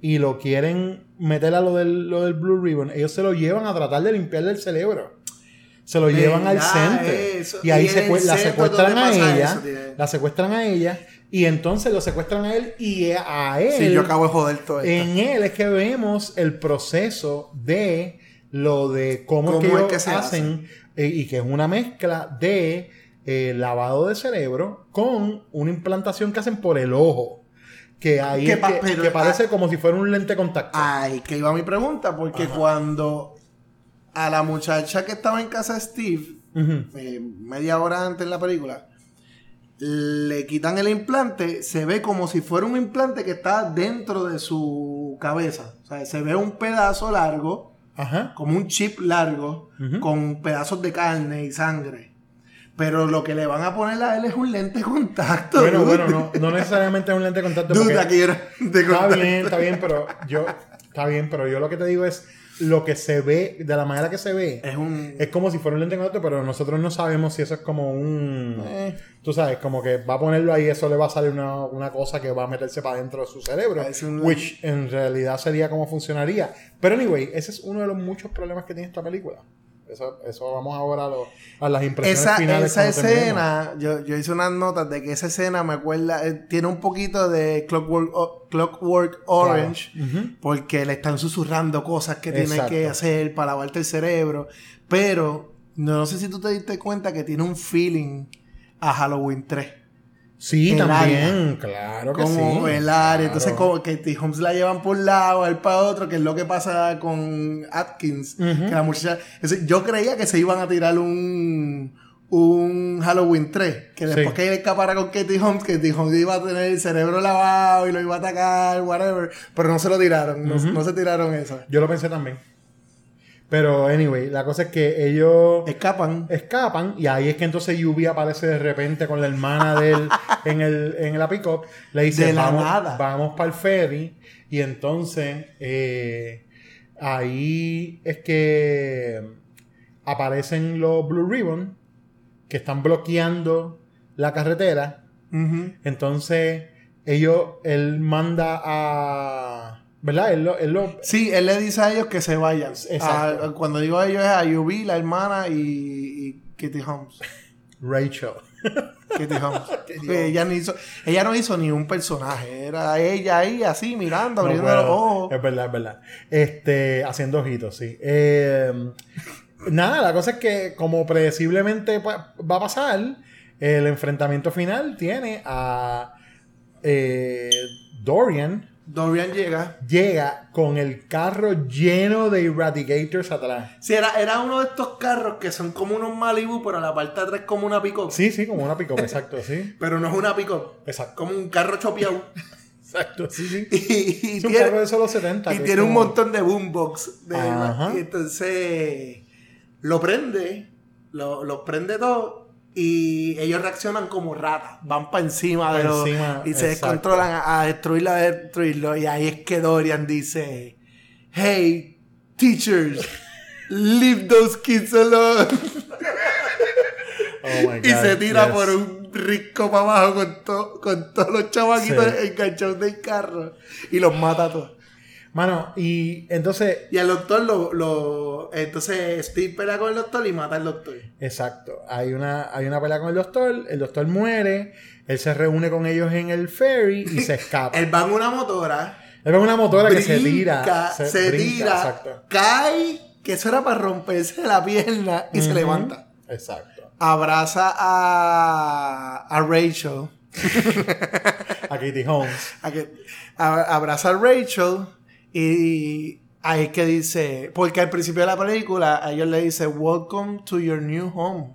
y lo quieren meter a lo del, lo del Blue Ribbon, ellos se lo llevan a tratar de limpiarle el cerebro. Se lo llevan al centro. Eso. Y ahí secue- la secuestran a ella. eso, la secuestran a ella. Y entonces lo secuestran a él y a él. Sí, yo acabo de joder todo esto. En él es que vemos el proceso de lo de cómo, ¿Cómo es que es ellos que se hacen eh, y que es una mezcla de eh, lavado de cerebro con una implantación que hacen por el ojo. Que ahí Que es pa- que, pero- que parece ah, como si fuera un lente contacto. Ay, que iba mi pregunta, porque cuando a la muchacha que estaba en casa de Steve, eh, media hora antes en la película, le quitan el implante, se ve como si fuera un implante que está dentro de su cabeza. O sea, se ve un pedazo largo, Ajá. como un chip largo, con pedazos de carne y sangre. Pero lo que le van a poner a él es un lente de contacto. Bueno, dude. bueno, no, no necesariamente es un lente de contacto. Porque- aquí era de Está contacto. bien, está bien, pero yo, está bien, pero yo lo que te digo es lo que se ve, de la manera que se ve, Es un... es como si fuera un lente contacto, pero nosotros no sabemos si eso es como un, Eh. tú sabes, como que va a ponerlo ahí, eso le va a salir una, una cosa que va a meterse para dentro de su cerebro, Es un- which en realidad sería como funcionaría. Pero anyway, ese es uno de los muchos problemas que tiene esta película. Eso, eso vamos ahora a, lo- a las impresiones Esa, finales. esa escena, yo, yo hice unas notas de que esa escena me acuerda, eh, tiene un poquito de Clockwork, O- Clockwork Orange, porque le están susurrando cosas que tiene que hacer para lavarte el cerebro, pero no sé si tú te diste cuenta que tiene un feeling a Halloween 3. Sí, también, claro que como sí. el área, entonces claro. como que T. Holmes la llevan por un lado, él para otro, que es lo que pasa con Atkins, que la muchacha, entonces, yo creía que se iban a tirar un un Halloween 3, que después Sí. que él escapara con Katie Holmes, Katie Holmes iba a tener el cerebro lavado y lo iba a atacar, whatever, pero no se lo tiraron, no, no se tiraron eso. Yo lo pensé también. Pero, anyway, la cosa es que ellos Escapan. escapan y ahí es que entonces Yubi aparece de repente con la hermana de él en, el, en la pick-up. Le dice, De la vamos, nada. vamos para el ferry. Y entonces, eh, ahí es que aparecen los Blue Ribbon que están bloqueando la carretera. Entonces, ellos, él manda a... ¿Verdad? Él lo, él lo- Sí, él le dice a ellos que se vayan. Exacto. A- cuando digo a ellos es a Yubi, la hermana y, y Katie Holmes. Rachel. Katie Holmes. Ella, no hizo, ella no hizo ni un personaje. Era ella ahí así mirando, No abriendo los puedo. ojos. Es verdad, es verdad. Este, haciendo ojitos, sí. Eh, nada, la cosa es que, como predeciblemente va a pasar, el enfrentamiento final tiene a eh, Dorian. Dorian llega. Llega con el carro lleno de Eradigators atrás. Sí, era, era uno de estos carros que son como unos Malibu, pero la parte de atrás es como una pick Sí, sí, como una pick exacto, sí. Pero no es una pick Exacto. Como un carro chopeado. Exacto, sí, sí. y, y Es un tiene, carro de solo 70. y tiene un montón de boombox. De, Ajá. y entonces lo prende, lo, lo prende todo. Y ellos reaccionan como ratas, van para encima de los y se exacto. descontrolan a, a destruirlo, a destruirlo. Y ahí es que Dorian dice: Hey, teachers, leave those kids alone. Oh my y se tira yes. por un risco para abajo con, to- con todos los chavaquitos Sí. enganchados del carro y los mata a todos. Mano, y entonces Y al doctor lo, lo entonces Steve pelea con el doctor y mata al doctor. Exacto. Hay una, hay una pelea con el doctor, el doctor muere, él se reúne con ellos en el ferry y se escapa. Él va en una motora, él ve una motora que se brinca, tira. se, brinca, tira, Exacto. cae, que eso era para romperse la pierna y se levanta. Exacto. Abraza a, a Rachel. A Katie Holmes. a que- a- abraza a Rachel y ahí es que dice, porque al principio de la película a ellos le dice, welcome to your new home.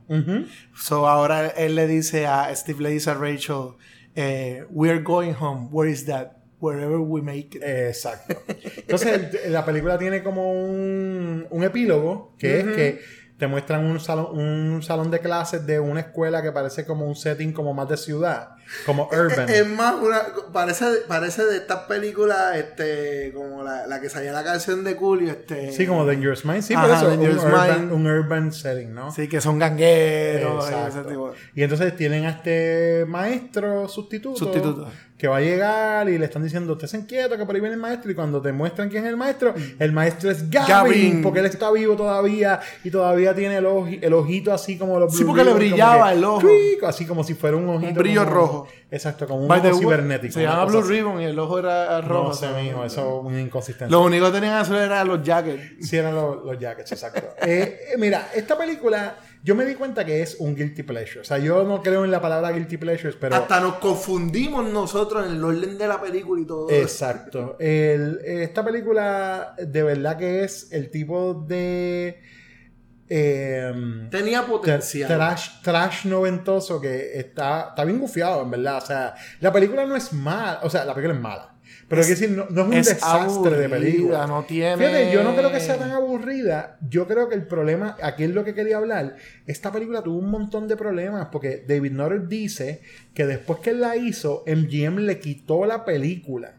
So ahora él le dice a, Steve le dice a Rachel, eh, we're going home, where is that? Wherever we make it. Exacto. Entonces, el- la película tiene como un, un epílogo que es que te muestran un salón, un salón de clases de una escuela que parece como un setting como más de ciudad, como urban. Es más, una, parece, parece de estas películas, este, como la, la que salía la canción de Coolio, este. Sí, como Dangerous Minds. Sí, Ajá, por eso, un Dangerous urban, Mind. un urban setting, ¿no? Sí, que son gangueros y Exacto. ese tipo. Y entonces tienen a este maestro sustituto, Sustituto. que va a llegar y le están diciendo, ustedes se quietos que por ahí viene el maestro. Y cuando te muestran quién es el maestro, el maestro es Gavin, Gavin. porque él está vivo todavía y todavía tiene el, oji- el ojito así como los Sí, porque le brillaba el ojo. así como si fuera un ojito. Un brillo rojo. Rojo. Exacto, como un By ojo cibernético. Se llama Blue. Ribbon y el ojo era rojo. No sé, mijo, eso es una inconsistencia. Lo único que tenían azul era los jackets. Sí, eran los, los jackets, exacto. Eh, eh, mira, esta película, yo me di cuenta que es un guilty pleasure. O sea, yo no creo en la palabra guilty pleasures, pero. Hasta nos confundimos nosotros en el orden de la película y todo. Exacto. El- esta película, de verdad que es el tipo de. Eh, Tenía potencial. trash, trash noventoso que está, está bien gufiado, en verdad. O sea, la película no es mala. O sea, la película es mala. Pero hay que decir, no, no es un es desastre de película. no tiene- Fíjate, yo no creo que sea tan aburrida. Yo creo que el problema, aquí es lo que quería hablar. Esta película tuvo un montón de problemas porque David Nutter dice que después que él la hizo, MGM le quitó la película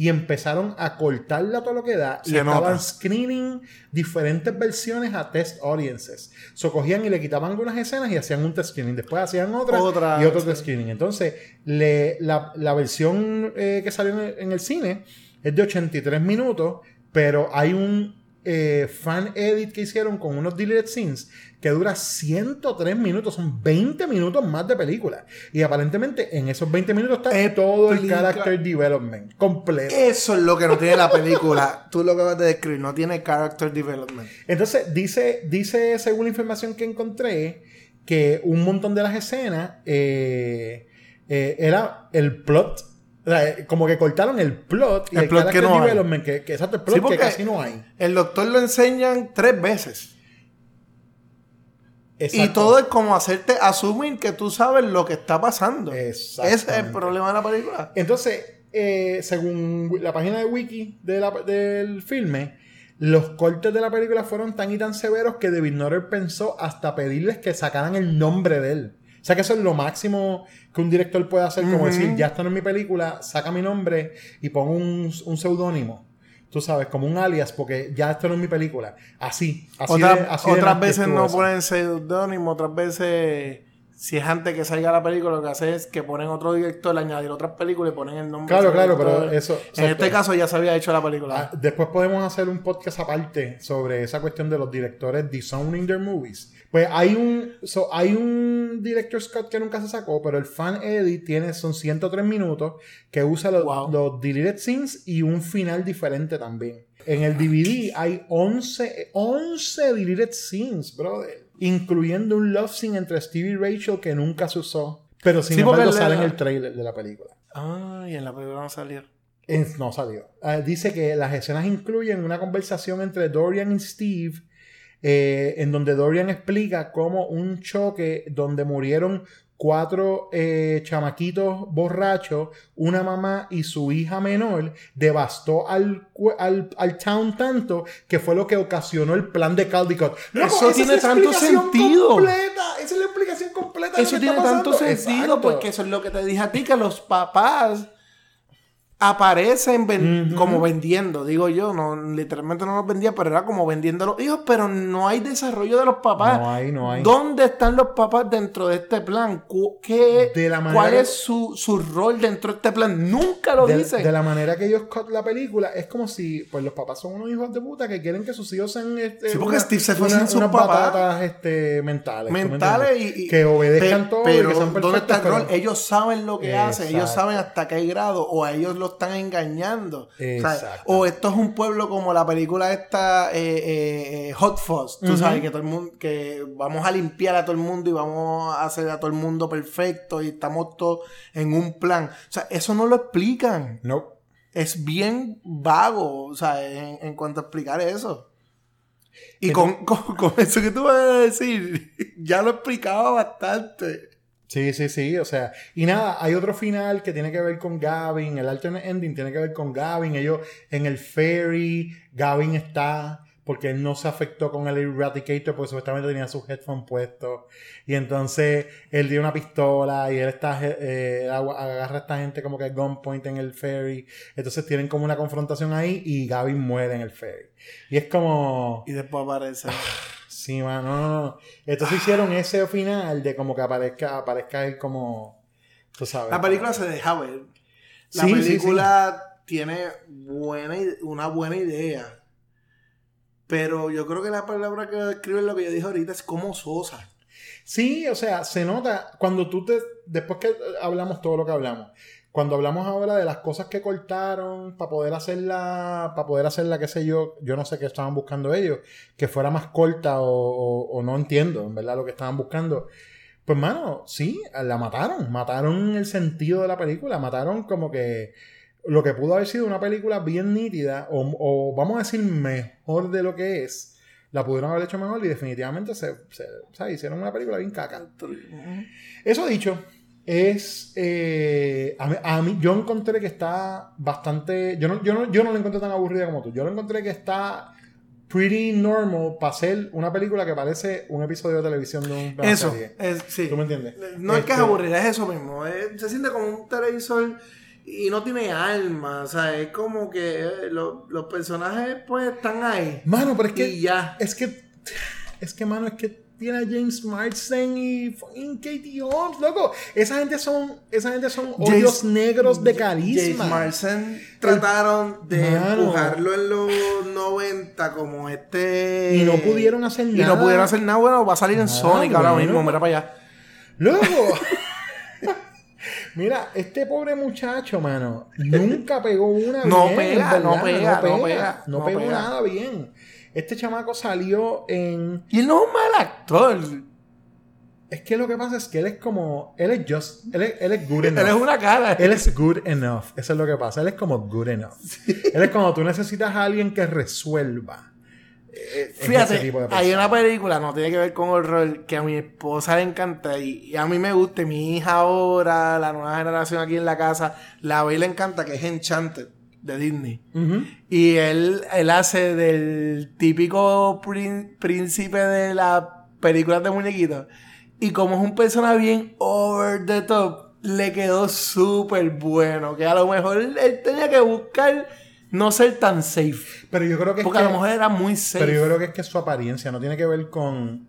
y empezaron a cortarla todo lo que da y Se estaban nota. screening diferentes versiones a test audiences. So cogían y le quitaban algunas escenas y hacían un test screening. Después hacían otra, Otra, y otro test screening. Entonces, le- la, la versión eh, que salió en el, en el cine es de 83 minutos, pero hay un eh, fan edit que hicieron con unos deleted scenes que dura 103 minutos, son 20 minutos más de película. Y aparentemente en esos 20 minutos está todo el character development completo. Eso es lo que no tiene la película. Tú lo acabas de describir, no tiene character development. Entonces, dice, dice, según la información que encontré, que un montón de las escenas eh, eh, era el plot. O sea, eh, como que cortaron el plot y El el, plot que no hay. que, que exacto, el plot Sí, que casi no hay. El doctor lo enseñan tres veces. Y todo es como hacerte asumir que tú sabes lo que está pasando. Ese es el problema de la película. Entonces, eh, según la página de Wiki de la- del filme, los cortes de la película fueron tan y tan severos que David Nutter pensó hasta pedirles que sacaran el nombre de él. O sea que eso es lo máximo que un director puede hacer, como decir, ya está en mi película, saca mi nombre y pongo un, un seudónimo. Tú sabes, como un alias, porque ya esto no es mi película. Así, así Otra- de- así otras veces no eso. ponen seudónimo, otras veces, si es antes que salga la película, lo que hace es que ponen otro director, le añadir otras películas y ponen el nombre. Claro, claro, director. pero eso- En este caso ya se había hecho la película. Ah, después podemos hacer un podcast aparte sobre esa cuestión de los directores disowning their movies. Pues hay un, so, hay un director Scott que nunca se sacó, pero el fan edit tiene, son 103 minutos que usa los, los deleted scenes y un final diferente también. En el DVD hay 11, 11 deleted scenes, brother. Incluyendo un love scene entre Steve y Rachel que nunca se usó. Pero sin Sí, embargo le- sale en el trailer de la película. Ah, y en la película no salió. En- no salió. Ah, dice que las escenas incluyen una conversación entre Dorian y Steve, eh, en donde Dorian explica cómo un choque donde murieron cuatro eh, chamaquitos borrachos, una mamá y su hija menor, devastó al, al, al town tanto que fue lo que ocasionó el plan de Caldecott. Loco, Eso tiene es tanto sentido. Completa. Esa es la explicación completa. de lo Eso que tiene está tanto sentido Exacto. porque eso es lo que te dije a ti, que los papás aparecen ven- como vendiendo, digo yo, no literalmente no los vendía, pero era como vendiendo a los hijos, pero no hay desarrollo de los papás. No hay, no hay. ¿Dónde están los papás dentro de este plan? ¿Qué, De la manera ¿Cuál es su, su rol dentro de este plan? Nunca lo de, dicen. de la manera que ellos cut la película, es como si pues los papás son unos hijos de puta que quieren que sus hijos sean este, Sí, porque Steve se fue sin sus papás. este, mentales. ¿tú me mentales y, y- que obedezcan pe- todo pero y que sean ¿dónde está el perfectos, rol? pero- ellos saben lo que hacen ellos Exacto. saben hasta qué grado o a ellos lo están engañando. O sea, Exacto. o esto es un pueblo como la película esta eh, eh, eh, Hot Fuzz tú sabes que todo el mundo que vamos a limpiar a todo el mundo y vamos a hacer a todo el mundo perfecto y estamos todos en un plan. O sea eso no lo explican. No. Es bien vago o sea en, en cuanto a explicar eso. Y con, con- con eso que tú vas a decir, ya lo explicaba bastante. Sí, sí, sí, o sea, y nada, hay otro final que tiene que ver con Gavin, el alternate ending tiene que ver con Gavin, ellos en el ferry, Gavin está porque él no se afectó con el Eradicator porque supuestamente tenía sus headphones puestos y entonces él dio una pistola y él está eh, agu- agarra a esta gente como que gunpoint en el ferry, entonces tienen como una confrontación ahí y Gavin muere en el ferry y es como Y después aparece. Sí, mano, no, no, no. Entonces hicieron ese final de como que aparezca, aparezca él como. Tú sabes. La película se deja ver. La Sí, sí, película tiene buena, una buena idea. Pero yo creo que la palabra que describe lo que yo dije ahorita es como sosa. Sí, o sea, se nota cuando tú te. Después que hablamos todo lo que hablamos. Cuando hablamos ahora de las cosas que cortaron para poder hacerla, para poder hacerla, qué sé yo, yo no sé qué estaban buscando ellos, que fuera más corta o, o- o no entiendo, en verdad, lo que estaban buscando. Pues, mano, sí, la mataron. Mataron el sentido de la película. Mataron como que lo que pudo haber sido una película bien nítida, o, o vamos a decir mejor de lo que es, la pudieron haber hecho mejor y definitivamente se, se- o sea, hicieron una película bien caca. Eso dicho, es. eh, a, mí, a mí- yo encontré que está bastante. Yo no, yo, no, yo no la encontré tan aburrida como tú. Yo lo encontré que está pretty normal para ser una película que parece un episodio de televisión de un- Eso, serie. es, sí. ¿Tú me entiendes? No es que es Este, aburrida, es eso mismo. es- se siente como un televisor y no tiene alma. O sea, es como que eh, lo- los personajes pues están ahí. Mano, pero es que. Y ya. Es que. Es que, mano, es que tiene a James Marsden y fucking Katie Holmes, loco. Esa gente son. Esa gente son hoyos negros de carisma. James Marsden trataron de Mano. empujarlo en los 90 como este. Y no pudieron hacer Y nada. no pudieron hacer nada. Bueno, va a salir en Sonic ahora mismo. Mira para allá. Luego. Mira, este pobre muchacho, mano, nunca pegó una No bien, pega, no pega, no no pega, no pegó pega. nada bien. Este chamaco salió en. Y él no es un mal actor. Es que lo que pasa es que él es como. Él es just. Él es, él es good enough. Él es una cara. Él es good enough. Eso es lo que pasa. Él es como good enough. Él es como tú necesitas a alguien que resuelva. eh, Fíjate, hay una película, no tiene que ver con horror, que a mi esposa le encanta y, y a mí me gusta. Mi hija ahora, la nueva generación aquí en la casa, la ve y le encanta, que es Enchanted de Disney. Y él, él hace del típico prín- príncipe de las películas de muñequitos. Y como es un personaje bien over the top, le quedó súper bueno. Que a lo mejor él tenía que buscar no ser tan safe. Pero yo creo que es Porque que- a lo mejor era muy safe. Pero yo creo que es que su apariencia no tiene que ver con.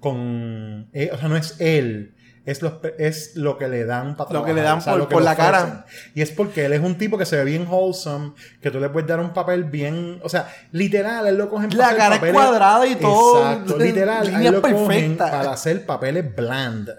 con. eh, o sea, no es él. Es lo, es lo que le dan para Lo que le dan o sea, por- la cara. Y es porque él es un tipo que se ve bien wholesome, que tú le puedes dar un papel bien. O sea, literal, él lo cogen La hacer cara es cuadrada y todo, Exacto, literal, él lo cogen para hacer papeles bland.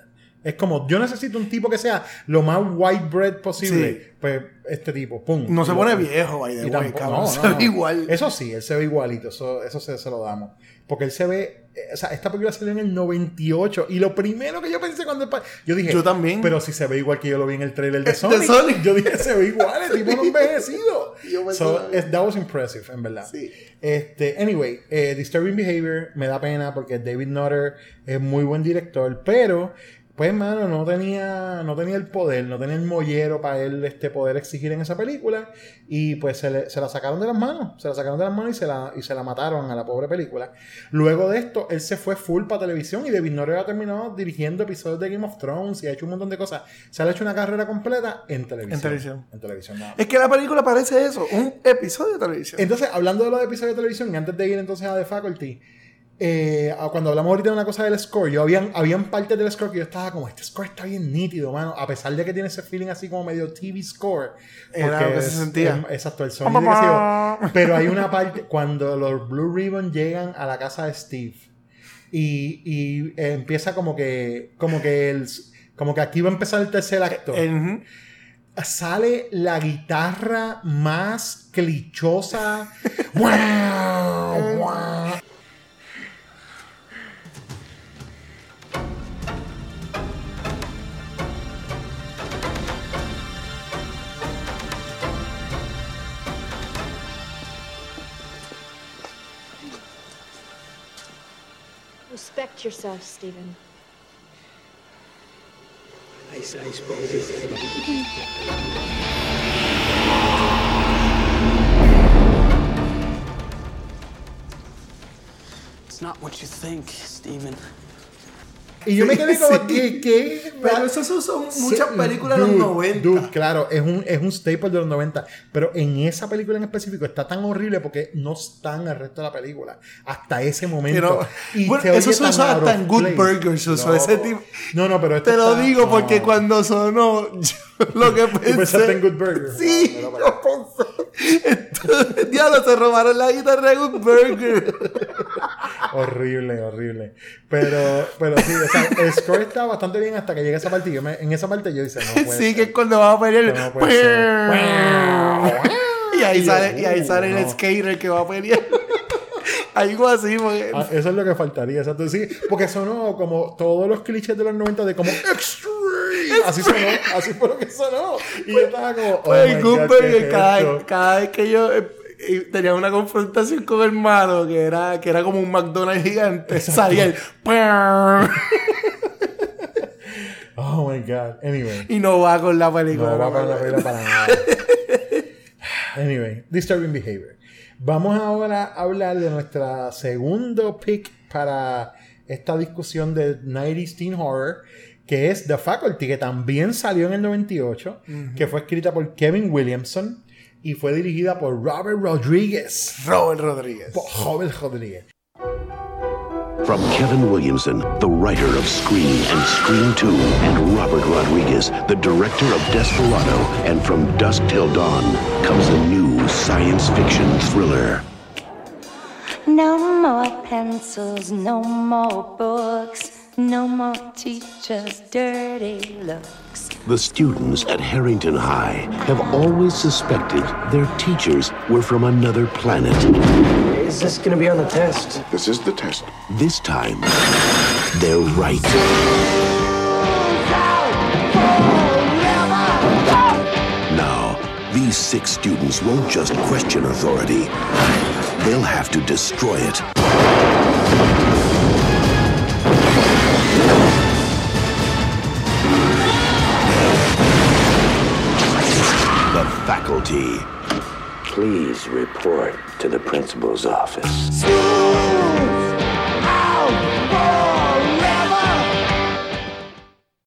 Es como, yo necesito un tipo que sea lo más white bread posible. Sí. Pues este tipo, pum. No se pone viejo, by the y way, cabrón, se ve igual. Eso sí, él se ve igualito, eso, eso se, se lo damos. Porque él se ve, eh, o sea, esta película salió en el 98 y lo primero que yo pensé cuando... Yo dije, Yo también. Pero si se ve igual que yo lo vi en el trailer de De Sonic. Yo dije, se ve igual, el tipo no envejecido. Yo so, es- that was impressive, en verdad. Sí. Este, anyway, eh, Disturbing Behavior me da pena porque David Nutter es muy buen director, pero pues mano, no tenía, no tenía el poder, no tenía el mollero para él este, poder exigir en esa película y pues se, le- se la sacaron de las manos, se la sacaron de las manos y se la, y se la mataron a la pobre película. Luego de esto, él se fue full para televisión y David Nutter ha terminado dirigiendo episodios de Game of Thrones y ha hecho un montón de cosas. Se le ha hecho una carrera completa en televisión. En televisión. En televisión. Es que la película parece eso, un episodio de televisión. Entonces, hablando de los episodios de televisión, y antes de ir entonces a The Faculty, eh, cuando hablamos ahorita de una cosa del score, yo habían, habían partes del score que yo estaba como, este score está bien nítido, mano, a pesar de que tiene ese feeling así como medio TV score. Era porque lo que se es- sentía. es- exacto, el sonido. Pero hay una parte, cuando los Blue Ribbon llegan a la casa de Steve, y, y, eh, empieza como que, como que el, como que aquí va a empezar el tercer acto Ujú. sale la guitarra más clichosa. ¡Guau! ¡Guau! Respect yourself, Stephen. I, I suppose. It's not what you think, Stephen. Y yo me quedé como, Sí. ¿qué? qué? Pero esas son, muchas Sí, películas de los 90. Dude, claro, es un, es un staple de los 90. Pero en esa película en específico está tan horrible porque no está en el resto de la película. Hasta ese momento. Pero- Y bueno, eso se usa hasta en Good usó No. ese tipo- No, no, pero esto Te lo está- digo porque no. cuando sonó, yo lo que ¿Tú pensaste pensé. en Good Burger? Sí, No, yo pensé. Esto- Diablo, se robaron la guitarra en un burger. horrible, horrible. Pero, pero sí, o sea, el score está bastante bien hasta que llega esa parte. yo me- en esa parte yo dice, no puede Sí, ser. que es cuando va a pelear. No puede ser. y ahí sale, y ahí uh, sale el skater que va a pelear. Algo así, porque. Ah, eso es lo que faltaría, exacto. Sí, porque sonó como todos los clichés de los 90 de como extreme. Así sonó, así fue lo que sonó. Y yo estaba como, oh my God, Burger, ¿qué es cada, vez que yo eh, eh, tenía una confrontación con el malo, que era, que era como un McDonald's gigante, salía el. Oh my God. Anyway. y no va con la película. No va para la película para nada. Anyway, disturbing behavior. Vamos ahora a hablar de nuestra segundo pick para esta discusión de 90s teen horror, que es The Faculty, que también salió en el 98, que fue escrita por Kevin Williamson y fue dirigida por Robert Rodriguez. Robert Rodríguez. Po- Robert Rodriguez. From Kevin Williamson, the writer of Scream and Scream 2, and Robert Rodriguez, the director of Desperado, and From Dusk Till Dawn, comes a new science fiction thriller. No more pencils, no more books, no more teachers' dirty looks. The students at Harrington High have always suspected their teachers were from another planet. Is this gonna be on the test? This is the test. This time, they're right. Now, these six students won't just question authority, they'll have to destroy it. The faculty. Please report to the principal's office.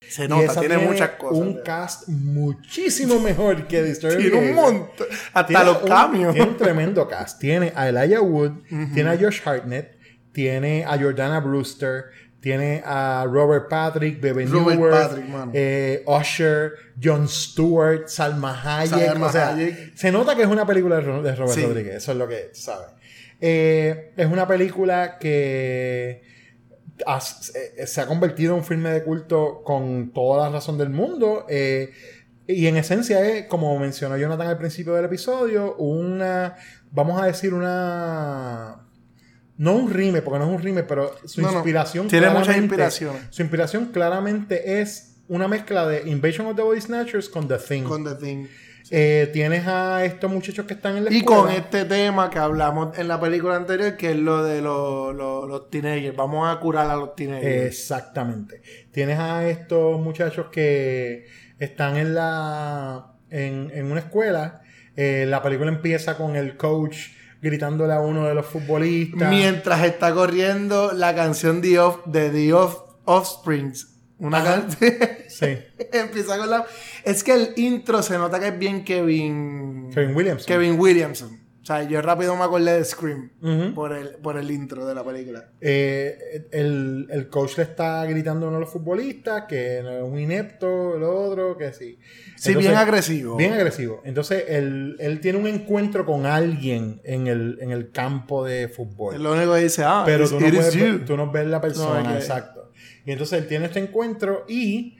Se Y nota, esa tiene muchas cosas. Un cast muchísimo mejor que Disturbing Tiene un montón. Hasta Tiene los un- cambios. Tiene un tremendo cast. Tiene a Elijah Wood, tiene a Josh Hartnett, tiene a Jordana Brewster, tiene a Robert Patrick, Bebe Robert Newworth, Patrick, mano. eh, Usher, John Stewart, Salma Hayek. Salma o sea, Hayek. se nota que es una película de Ro- de Robert Sí. Rodríguez. Eso es lo que sabes. Eh, es una película que eh, se ha convertido en un filme de culto con toda la razón del mundo. eh, y en esencia es, como mencionó Jonathan al principio del episodio, una, vamos a decir una... No un rime, porque no es un rime, pero su No, no. inspiración Tiene muchas claramente- inspiraciones. Su inspiración claramente es una mezcla de Invasion of the Body Snatchers con The Thing. Con The Thing. Eh, tienes a estos muchachos que están en la Y escuela. con este tema que hablamos en la película anterior, que es lo de los, los, los teenagers. Vamos a curar a los teenagers. Exactamente. Tienes a estos muchachos que están en la en, en una escuela. Eh, la película empieza con el coach gritándole a uno de los futbolistas. Mientras está corriendo la canción The Off- de The Off- Offsprings. Una canción. Sí. Empieza con la. Es que el intro se nota que es bien Kevin. Kevin Williamson. Kevin Williamson. O sea, yo rápido me acordé de Scream por, el, por el intro de la película. Eh, el, el coach le está gritando a uno de los futbolistas que es un inepto, el otro, que sí. Sí, bien agresivo. Bien agresivo. Entonces, él, él tiene un encuentro con alguien en el, en el campo de fútbol. Lo único que dice, ah, Pero tú no, puedes tú no ves la persona, No, exacto. Y entonces él tiene este encuentro y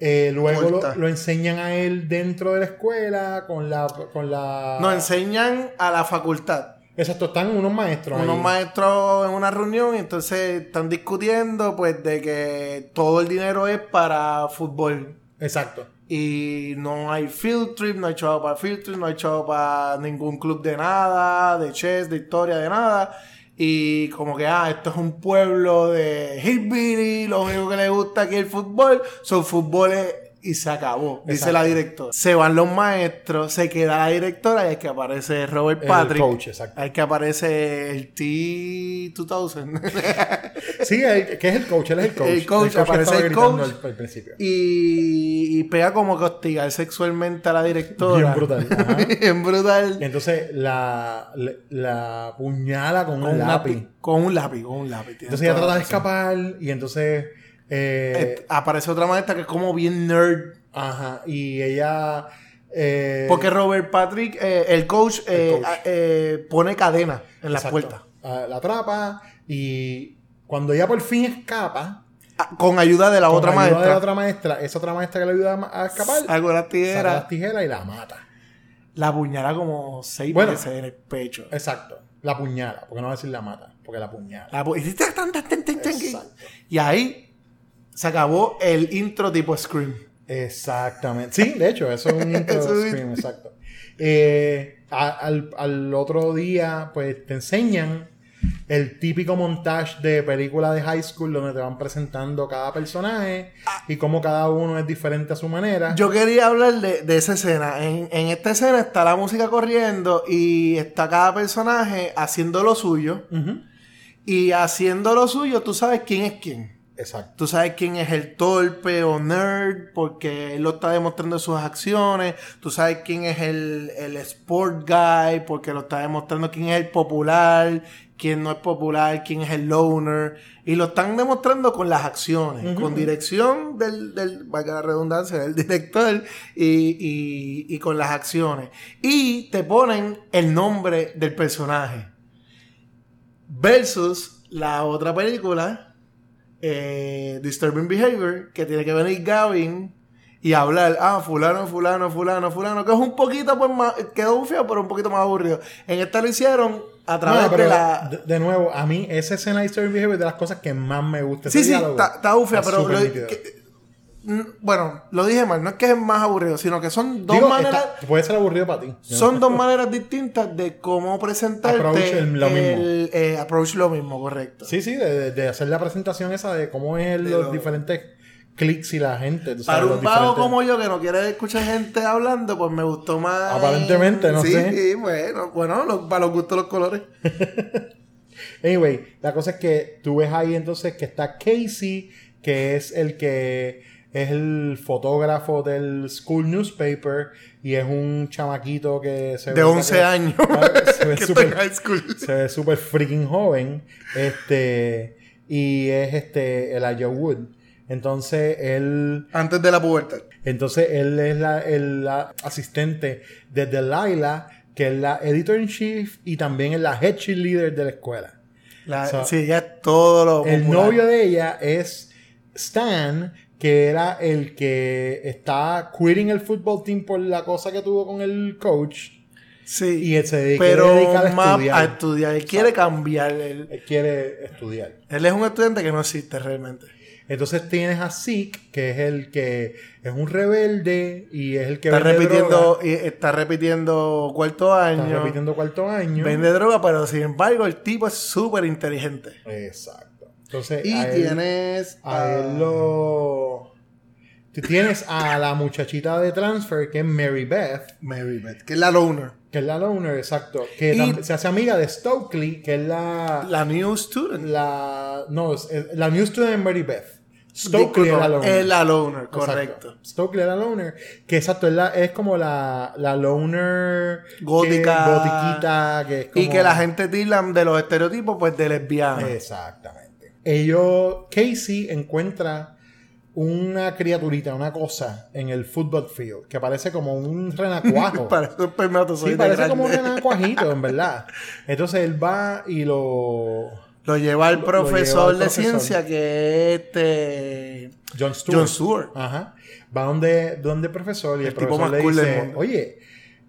eh, luego lo, enseñan a él dentro de la escuela con la... Con la... Nos enseñan a la facultad. Exacto, están unos maestros Unos ahí. maestros en una reunión y entonces están discutiendo pues de que todo el dinero es para fútbol. Exacto. Y no hay field trip, no hay chavo para field trip, no hay chavo para ningún club de nada, de chess, de historia, de nada. Y como que, ah, esto es un pueblo de hillbilly, lo único que le gusta aquí es el fútbol, son fútboles y se acabó, dice la directora. Se van los maestros, se queda la directora y es que aparece Robert El Patrick. coach, exacto. Hay que aparece el T-2000. Sí, el- que es el coach, él es el coach. El coach, que aparece el coach. al, al principio. y, y pega como que hostigar sexualmente a la directora. Bien brutal. Bien brutal. Y entonces la, la, la puñala con, Con un lápiz. Con un lápiz, con un lápiz. Entonces ella trata de escapar y entonces... eh, Eh, aparece otra maestra que es como bien nerd. Ajá, y ella Eh, Porque Robert Patrick, eh, el coach, coach. ah, pone cadena en las puertas. Ah, la atrapa y cuando ella por fin escapa, Ah, Con ayuda de la con otra ayuda maestra. de la otra maestra, esa otra maestra que le ayuda a escapar, Saca las saca tijeras. las tijeras y la mata. La apuñala como seis Bueno. veces en el pecho. Exacto. La puñala, porque no va a decir la mata, porque la puñala. La. Y ahí se acabó el intro tipo Scream. Exactamente. Sí, de hecho, eso es un intro scream, exacto. Eh, al, al otro día, pues te enseñan el típico montaje de película de high school donde te van presentando cada personaje y cómo cada uno es diferente a su manera. Yo quería hablar de, de esa escena. En, en esta escena está la música corriendo y está cada personaje haciendo lo suyo. Y haciendo lo suyo, tú sabes quién es quién. Exacto. Tú sabes quién es el torpe o nerd porque él lo está demostrando en sus acciones. Tú sabes quién es el, el sport guy porque lo está demostrando quién es el popular, quién no es popular, quién es el loner. Y lo están demostrando con las acciones, con dirección del, del, valga la redundancia, del director y, y, y con las acciones. Y te ponen el nombre del personaje. Versus la otra película, eh, Disturbing Behavior, que tiene que venir Gavin y hablar, ah, fulano, fulano, fulano, fulano, que es un poquito, pues, más, quedó feo, pero un poquito más aburrido. En esta lo hicieron a través No, de la... de, de nuevo, a mí esa escena de Story Behavior es de las cosas que más me gusta. Sí, sí, está está ufia, está pero... lo- que- bueno, lo dije mal, no es que es más aburrido, sino que son dos Digo, maneras... está- puede ser aburrido para ti. Son dos maneras distintas de cómo presentarte Approach el- lo mismo. el, eh, approach lo mismo, correcto. Sí, sí, de, de- hacer la presentación esa de cómo es los lo- diferentes clics y la gente. tú sabes, Para un vago diferentes- como yo que no quiere escuchar gente hablando, pues me gustó más. Aparentemente, no sí, sé. Sí, bueno, bueno, para los gustos los colores. Anyway, la cosa es que tú ves ahí entonces que está Casey, que es el que es el fotógrafo del school newspaper y es un chamaquito que se De ve 11 que- años. se ve school. se ve súper freaking joven este y es este Elijah Wood entonces él Antes de la pubertad. entonces él es la, el la asistente de Delilah que es la editor in chief y también es la head cheerleader de la escuela La- sí, ya es todo lo. el popular. novio de ella es Stan, que era el que está quitting el football team por la cosa que tuvo con el coach. Sí. Y él se dedica, pero dedica a más estudiar. a estudiar. Él quiere cambiar. Él, Él quiere estudiar. él es un estudiante que no existe realmente. Entonces tienes a Zeke, que es el que es un rebelde y es el que Está vende repitiendo, droga. y está repitiendo cuarto año. Está repitiendo cuarto año. Vende droga, pero sin embargo, el tipo es súper inteligente. Exacto. Entonces, Y a él- tienes. A él lo. Tú tienes a la muchachita de transfer que es Mary Beth. Mary Beth, que es la loner. Que es la loner, exacto. Que Y- se hace amiga de Stokely, que es la. La new student. la no, es- es- la new student Mary Beth. Stokely es la loner. Es la loner, Exacto. correcto. Stokely es la loner. Que exacto, es, la, es como la, la loner. Gótica. que- gotiquita. Que es Y que la gente tiran de los estereotipos, pues de lesbiana. Exactamente. Ellos, Casey encuentra una criaturita, una cosa en el football field que parece como un renacuajo. Parece un sí, parece como un renacuajito, en verdad. Entonces él va y lo. Lo lleva lo profesor lleva de ciencia que es este. John Stewart. John Stewart. Ajá. Va donde, donde el profesor y el, El tipo profesor le dice, oye,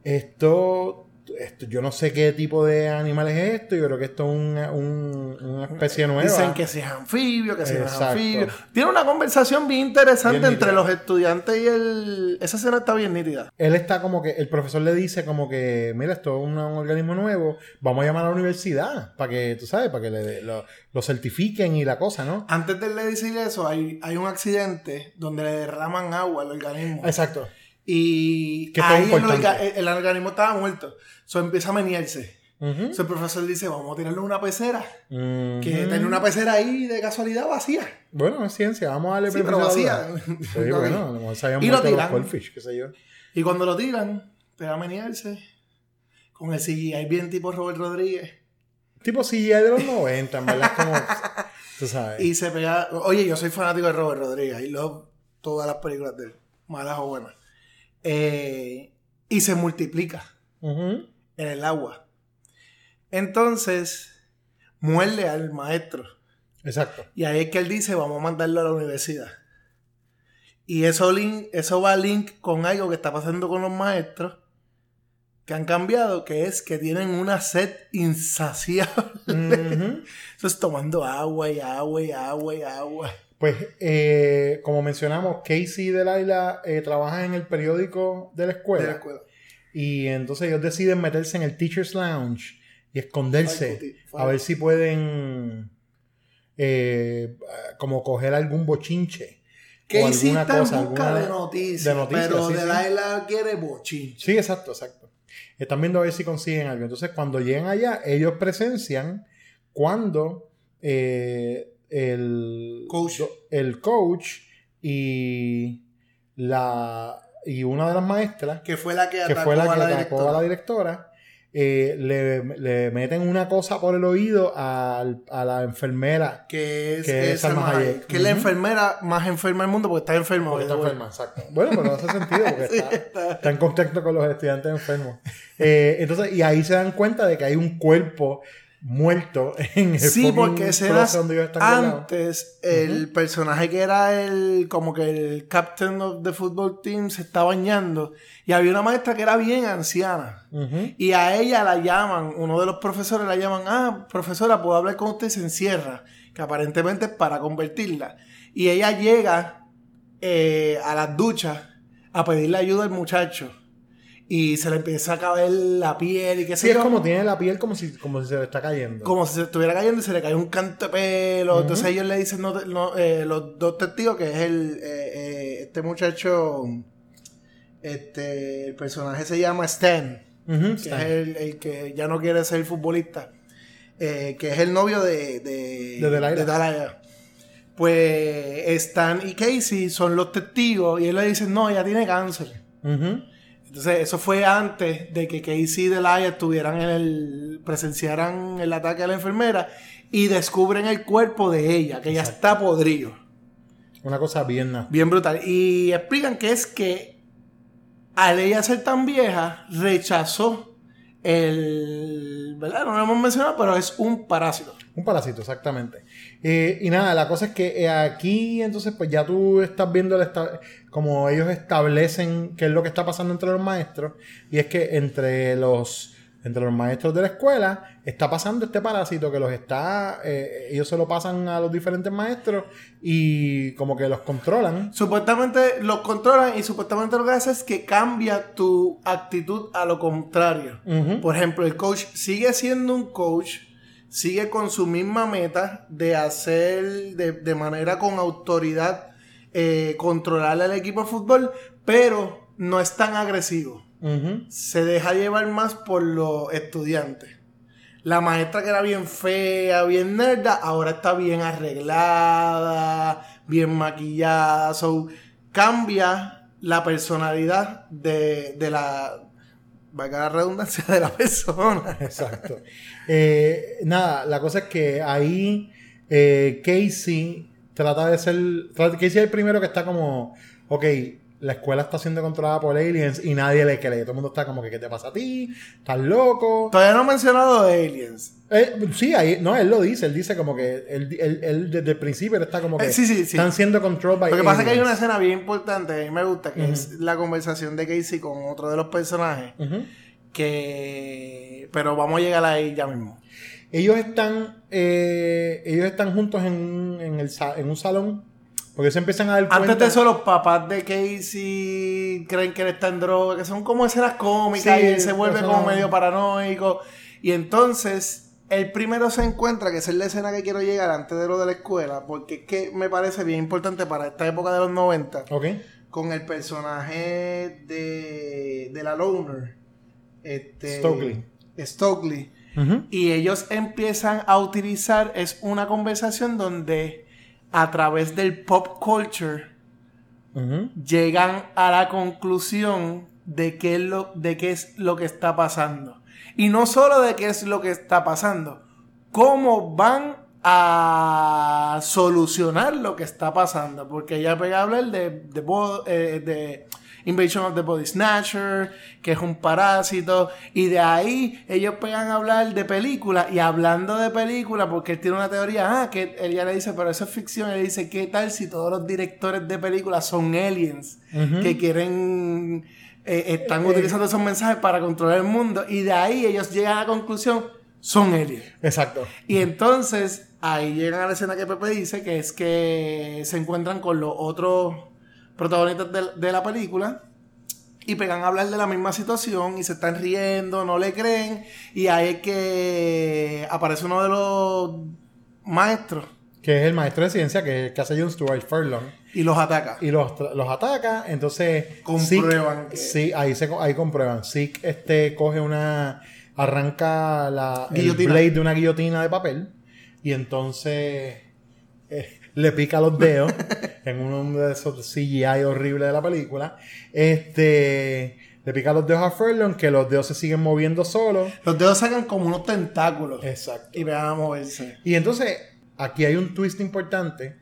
esto, esto, yo no sé qué tipo de animal es esto, yo creo que esto es una, un- una especie nueva. Dicen que si es anfibio, que si no es anfibio. Tiene una conversación bien interesante Bien entre los estudiantes y el. Esa escena está bien nítida. Él está como que, el profesor le dice como que, mira, esto es un, un organismo nuevo, vamos a llamar a la universidad para que, tú sabes, para que le- lo, lo certifiquen y la cosa, ¿no? Antes de le decir eso, hay, hay un accidente donde le derraman agua al organismo. Exacto. Y ahí el, orga- el- el organismo estaba muerto. So empieza a menearse. Ujú. Entonces el profesor dice, vamos a tirarle una pecera. Ujú. Que tenía una pecera ahí de casualidad vacía. Bueno, es ciencia, vamos a darle Sí, pero vacía. Sí, bueno, Y lo tiran. goldfish, qué sé yo. Y cuando lo tiran, te va a menearse. Con el CGI bien tipo Robert Rodríguez. Tipo CGI de los 90, en verdad, como, tú sabes. Y se pega. Oye, yo soy fanático de Robert Rodríguez. Y love todas las películas de él, malas o buenas. Eh, y se multiplica en el agua. Entonces, muerde al maestro. Exacto. Y ahí es que él dice, vamos a mandarlo a la universidad. Y eso, link, eso va a link con algo que está pasando con los maestros que han cambiado, que es que tienen una sed insaciable. Ujú. Eso es tomando agua y agua y agua y agua. Pues, eh, como mencionamos, Casey y Delilah eh, trabajan en el periódico de la escuela. De la escuela. Y entonces ellos deciden meterse en el Teacher's Lounge y esconderse. Ay, a ver si pueden eh, como coger algún bochinche. o Casey alguna está cosa, en busca alguna- de noticias, de noticias, pero sí, quiere bochinche. Sí, exacto, exacto. Están viendo a ver si consiguen algo. Entonces, cuando llegan allá, ellos presencian cuando eh, el Coach. el coach y la y una de las maestras Que fue la que, que atacó fue la que a la atacó directora. a la directora, eh, le, le meten una cosa por el oído al- a, la enfermera. Que es, Que es es Salma Salma Hayek. Hayek, Que es la enfermera más enferma del mundo porque está enferma. Porque está enferma, exacto. Bueno, pero no hace sentido porque Sí, está, está. está en contacto con los estudiantes enfermos. Eh, entonces, y ahí se dan cuenta de que hay un cuerpo muerto en el Sí, porque están guardados. antes, el personaje que era el, como que el captain of the football team se está bañando y había una maestra que era bien anciana. Y a ella la llaman, uno de los profesores la llaman, ah, profesora, puedo hablar con usted y se encierra, que aparentemente es para convertirla. Y ella llega eh, a las duchas a pedirle ayuda al muchacho y se le empieza a caer la piel y qué sé Sí, es yo. como tiene la piel como si, como si se le está cayendo. Como si se estuviera cayendo y se le cae un canto de pelo. Entonces ellos le dicen, no, eh, los dos testigos, que es el, eh, eh, este muchacho, este, el personaje se llama Stan, que Stan. es el, el que ya no quiere ser futbolista, que es el novio de, de, De. Pues Stan y Casey son los testigos y él le dice, no, ella tiene cáncer. Ujú. Entonces, eso fue antes de que Casey y Delia estuvieran en el. presenciaran el ataque a la enfermera y descubren el cuerpo de ella, que ya está podrido. Una cosa bien. Bien brutal. Y explican que es que al ella ser tan vieja, rechazó el. ¿Verdad? No lo hemos mencionado, pero es un parásito. Un parásito, exactamente. Eh, y nada, la cosa es que eh, aquí entonces pues ya tú estás viendo el como ellos establecen qué es lo que está pasando entre los maestros y es que entre los entre los maestros de la escuela está pasando este parásito que los está eh, ellos se lo pasan a los diferentes maestros y como que los controlan Supuestamente los controlan y supuestamente lo que hace es que cambia tu actitud a lo contrario. Por ejemplo, el coach sigue siendo un coach, sigue con su misma meta de hacer de, de manera con autoridad eh, controlar al equipo de fútbol, pero no es tan agresivo. Se deja llevar más por los estudiantes. La maestra que era bien fea, bien nerda, ahora está bien arreglada, bien maquillada. So, cambia la personalidad de, de la. Valga la redundancia de la persona. Exacto. Eh, nada, la cosa es que ahí eh, Casey trata de ser. Casey es el primero que está como. Ok, la escuela está siendo controlada por aliens y nadie le cree. Todo el mundo está como que, ¿qué te pasa a ti? ¿Estás loco? Todavía no he mencionado de Aliens. Eh, sí, ahí, no, él lo dice. Él dice como que. Él, él- él desde el principio él está como que. Eh, sí, sí, sí. Están siendo controlled by Lo que pasa es que hay una escena bien importante, a mí me gusta, que es la conversación de Casey con otro de los personajes. Que. Pero vamos a llegar ahí ya mismo. Ellos están. eh, ellos están juntos en, en, el, en un salón. Porque se empiezan a dar cuenta. Antes de eso, los papás de Casey creen que él está en droga, que son como escenas cómicas Sí, y él se vuelve eso como medio paranoico. Y entonces, el primero se encuentra, que esa es la escena que quiero llegar antes de lo de la escuela, porque es que me parece bien importante para esta época de los 90, Ok. con el personaje de, de la Loner. Este, Stokely. Stokely. Y ellos empiezan a utilizar, es una conversación donde a través del pop culture llegan a la conclusión de qué, es lo, de qué es lo que está pasando. Y no solo de qué es lo que está pasando, cómo van a solucionar lo que está pasando. Porque ella pega a hablar de, de, eh, de Invasion of the Body Snatcher, que es un parásito, y de ahí ellos pegan a hablar de películas, y hablando de películas, porque él tiene una teoría, ah, que él ya le dice, pero eso es ficción, él dice, ¿qué tal si todos los directores de películas son aliens que quieren, eh, están Eh, utilizando esos mensajes para controlar el mundo, y de ahí ellos llegan a la conclusión, son aliens. Exacto. Y entonces ahí llegan a la escena que Pepe dice, que es que se encuentran con los otros protagonistas de, de la película y pegan a hablar de la misma situación y se están riendo, no le creen. Y ahí es que aparece uno de los maestros Que es el maestro de ciencia que, que hace John Stuart Furlong. y los ataca. Y los, los ataca, entonces... Comprueban Zeke- que- Sí, ahí, se, ahí comprueban. Zeke este, coge una... Arranca la, el Guillotina. blade de una guillotina de papel. Y entonces... eh, le pica los dedos en uno de esos CGI horribles de la película. Este... Le pica los dedos a Furlong, que los dedos se siguen moviendo solos. Los dedos sacan como unos tentáculos. Exacto. Y pegan a moverse. Y entonces, aquí hay un twist importante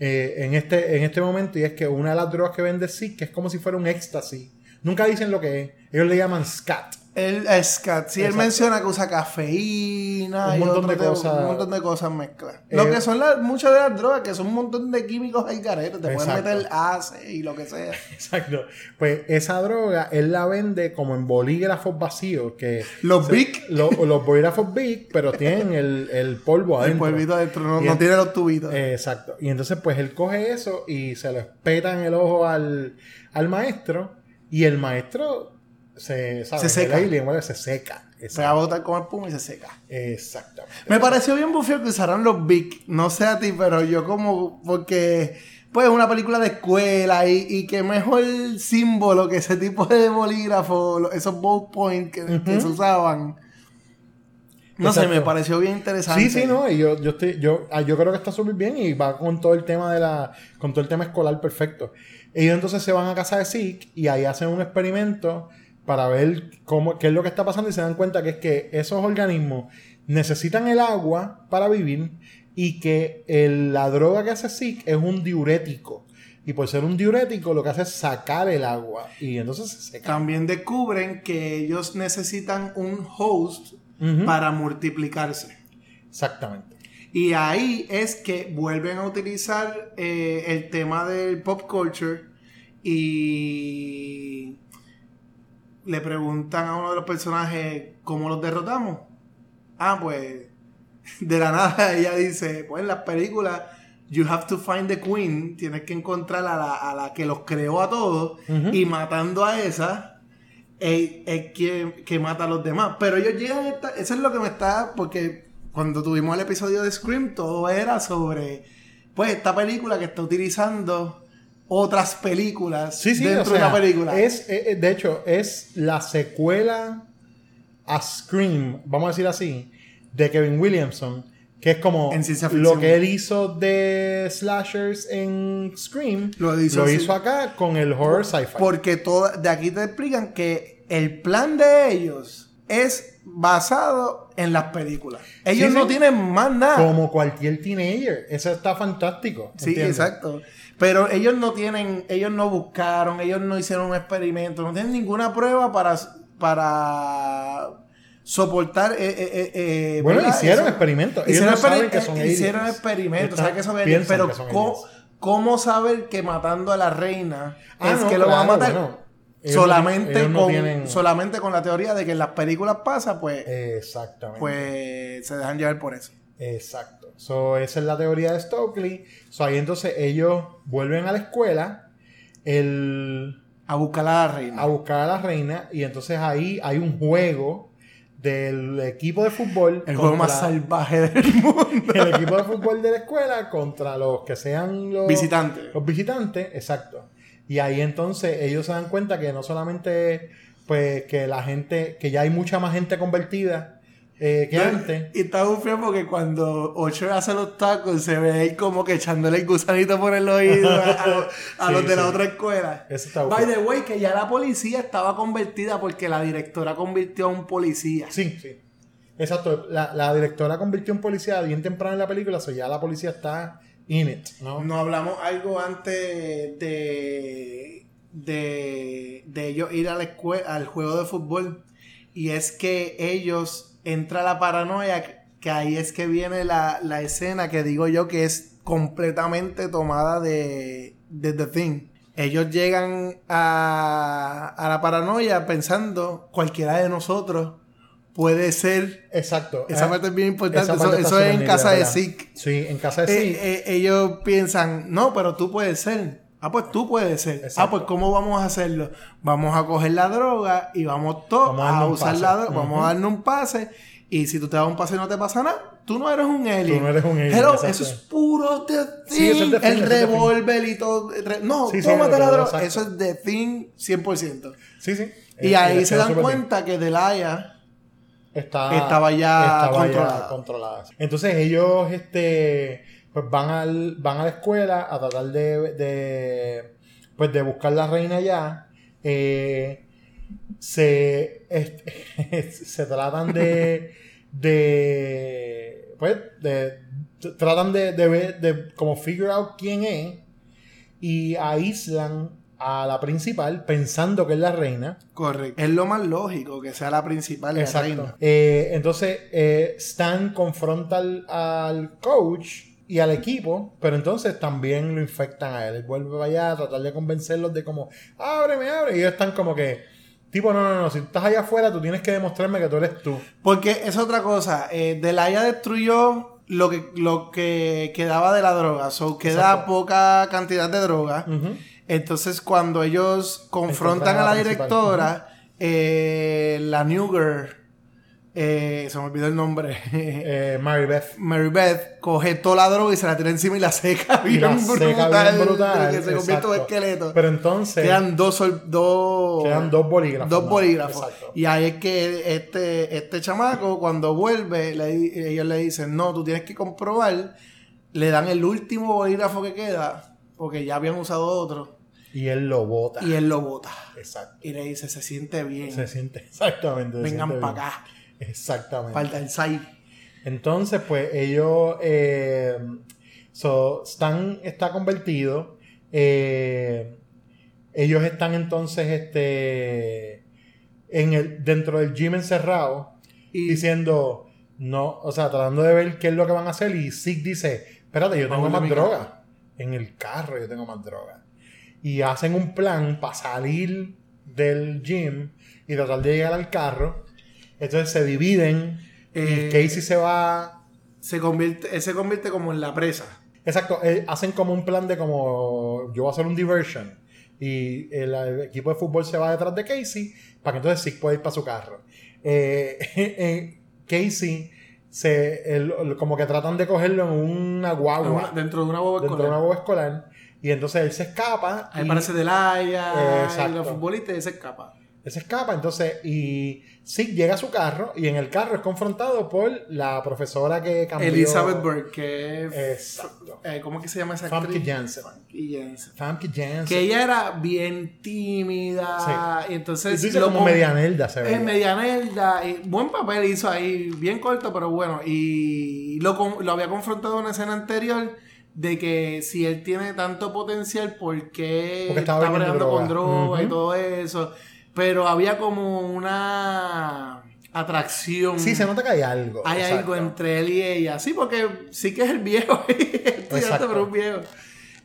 eh, en, este, en este momento, y es que una de las drogas que vende sí, que es como si fuera un éxtasis. Nunca dicen lo que es. Ellos le llaman scat. Él, es que- sí, él menciona que usa cafeína Un y montón otro de cosas. un montón de cosas mezcladas. Eh, lo que son las- muchas de las drogas, que son un montón de químicos ahí caretos. Te pueden meter ACE y lo que sea. Exacto. Pues esa droga, él la vende como en bolígrafos vacíos. Que Los se- lo- los bolígrafos Big, pero tienen el, el polvo El adentro. polvito adentro, no, Y no en- tiene los tubitos. Eh, Exacto. Y entonces, pues él coge eso y se lo espeta en el ojo al, al maestro. Y el maestro se, ¿sabes? Se seca. El alien, bueno, se seca. Se va a botar con espuma y se seca. Exactamente. Me pareció bien bufio que usaran los Bic. No sé a ti, pero yo como... Porque... Pues una película de escuela y, y que mejor símbolo que ese tipo de bolígrafo, esos ballpoint que, que se usaban. No sé, me pareció bien interesante. Sí, sí, no, y yo, yo estoy, yo, ah, yo creo que está súper bien y va con todo el tema de la, con todo el tema escolar perfecto. Ellos entonces se van a casa de Zeke y ahí hacen un experimento para ver cómo, qué es lo que está pasando y se dan cuenta que es que esos organismos necesitan el agua para vivir y que el- la droga que hace Zeke es un diurético. Y por ser un diurético lo que hace es sacar el agua y entonces se seca. También descubren que ellos necesitan un host para multiplicarse. Exactamente. Y ahí es que vuelven a utilizar eh, el tema del pop culture y le preguntan a uno de los personajes cómo los derrotamos. Ah, pues de la nada ella dice, pues en las películas you have to find the queen, tienes que encontrar a la, a la que los creó a todos y matando a esa es, es quien que mata a los demás. Pero ellos llegan a esta, eso es lo que me está, porque cuando tuvimos el episodio de Scream todo era sobre pues esta película que está utilizando otras películas Sí, sí, dentro o sea, de una película. Es, eh, eh, de hecho, es la secuela a Scream, vamos a decir así, de Kevin Williamson, que es como En lo que él hizo de slashers en Scream, Lo hizo acá con el horror sci-fi. Porque toda, de aquí te explican que el plan de ellos es basado en las películas. Ellos Sí, no tienen más nada. Como cualquier teenager. Eso está fantástico. Sí, ¿entiendes? exacto. Pero ellos no tienen, ellos no buscaron, ellos no hicieron un experimento, no tienen ninguna prueba para, para soportar. eh, eh, eh, Bueno, ¿verdad? hicieron Eso. experimentos. Ellos Hicieron, no saben que son hicieron aliens. experimentos, saben que son aliens, pero que ¿cómo, cómo saber que matando a la reina Ah, es no, que lo va a claro, matar? bueno. Ellos no solamente, no con, tienen- solamente con la teoría de que en las películas pasa, pues, Exactamente. pues se dejan llevar por eso. Exacto. So, esa es la teoría de Stokely. So, ahí entonces ellos vuelven a la escuela el, A buscar a la reina. a buscar a la reina y entonces ahí hay un juego del equipo de fútbol. El juego más salvaje del mundo. El equipo de fútbol de la escuela contra los que sean los Visitantes. Los visitantes, exacto. Y ahí entonces ellos se dan cuenta que no solamente pues que la gente, que ya hay mucha más gente convertida eh, antes. Y está muy feo porque cuando Ocho hace los tacos se ve ahí como que echándole el gusanito por el oído a, a- a Sí, los de la otra escuela. Eso está By the way, que ya la policía estaba convertida porque la directora convirtió a un policía. Sí, sí. Exacto. La, la directora convirtió en policía bien temprano en la película, so ya la policía está in it, ¿no? No hablamos algo antes de de, de ellos ir a la escue- al juego de fútbol. Y es que ellos entra la paranoia, que ahí es que viene la, la escena que digo yo que es completamente tomada de, de The Thing. Ellos llegan a, a la paranoia pensando cualquiera de nosotros puede ser. Exacto. Esa Eh, parte es bien importante. Eso, es en casa de. Zeke. Sí, en casa de Eh, Zeke. eh, ellos piensan, no, pero tú puedes ser. Ah, pues tú puedes ser. Exacto. Ah, pues ¿cómo vamos a hacerlo? Vamos a coger la droga y vamos todos Vamos a a, usar la droga. Vamos a darle un pase. Y si tú te das un pase y no te pasa nada, tú no eres un alien. Tú no eres un alien, Hello, exacto. eso es puro The Thing. Sí, eso es The Thing, El revólver y todo. No, Sí, tómate la droga. exacto. Eso es The Thing 100%. Sí, sí. Y Eh, ahí les se dan bien. cuenta que Delaya estaba ya estaba controlada. controlada. Entonces ellos este pues van al van a la escuela a tratar de, de pues de buscar la reina ya Eh, se se tratan de de pues de tratan de, de ver de como figure out quién es y aíslan a la principal pensando que es la reina Correcto. Es lo más lógico que sea la principal y la reina. Eh, entonces, eh, Stan confronta al, al coach y al equipo, pero entonces también lo infectan a él. Él vuelve allá a tratar de convencerlos de como, ábreme, abre. Y ellos están como que, tipo, no, no, no, si estás allá afuera, tú tienes que demostrarme que tú eres tú. Porque es otra cosa. Eh, Delaya destruyó lo que, lo que quedaba de la droga. So, queda Exacto. poca cantidad de droga. Entonces, cuando ellos confrontan a a la directora, eh, la New Girl, eh, se me olvidó el nombre. Eh, Mary Beth. Mary Beth coge toda la droga y se la tira encima y la seca Y bien la seca brutal, bien brutal, que se convierte en un esqueleto. Pero entonces- Quedan dos, dos, Quedan dos bolígrafos, Dos bolígrafos. Y ahí es que este, este chamaco, cuando vuelve, le ellos le dicen, no, tú tienes que comprobar. Le dan el último bolígrafo que queda, porque ya habían usado otro, Y él lo bota. y él lo bota. Exacto. Y le dice, se siente bien. Se siente exactamente. se Vengan para acá. Exactamente. Falta el SAI. Entonces, pues ellos. Eh, so, Stan está convertido. eh, ellos están entonces este, en el, dentro del gym encerrado. diciendo. No, o sea, tratando de ver qué es lo que van a hacer. Y Zeke dice: Espérate, yo tengo más droga. En el carro yo tengo más droga. Y hacen un plan para salir del gym y tratar de llegar al carro. Entonces se dividen. Eh, y Casey se va. Se convierte, él se convierte como en la presa. Exacto, eh, hacen como un plan de como yo voy a hacer un diversion. Y el, el equipo de fútbol se va detrás de Casey para que entonces Zeke pueda ir para su carro. Eh, eh, Casey se el- como que tratan de cogerlo en una guagua. Dentro de una guagua dentro de escolar. una guagua escolar. Y entonces él se escapa. Ahí y- parece Delaya, Exacto. y los futbolistas y se escapa. Él se escapa, entonces, y Zeke llega a su carro y en el carro es confrontado por la profesora que cambió. Elizabeth Burke, que es. Exacto. eh, ¿Cómo es que se llama esa Famke actriz? Janssen. Famke Janssen. Famke Janssen. Que ella era bien tímida. Sí. Y entonces. Y lo como medianelda se Es veía. medianelda. buen papel hizo ahí, bien corto, pero bueno. Y lo, lo había confrontado en una escena anterior. De que si él tiene tanto potencial, ¿por qué Porque estaba está con droga? y todo eso? Pero había como una atracción. Sí, se nota que hay algo. Hay exacto. algo entre él y ella. Sí, porque sí que es el viejo. estudiante, pero un viejo.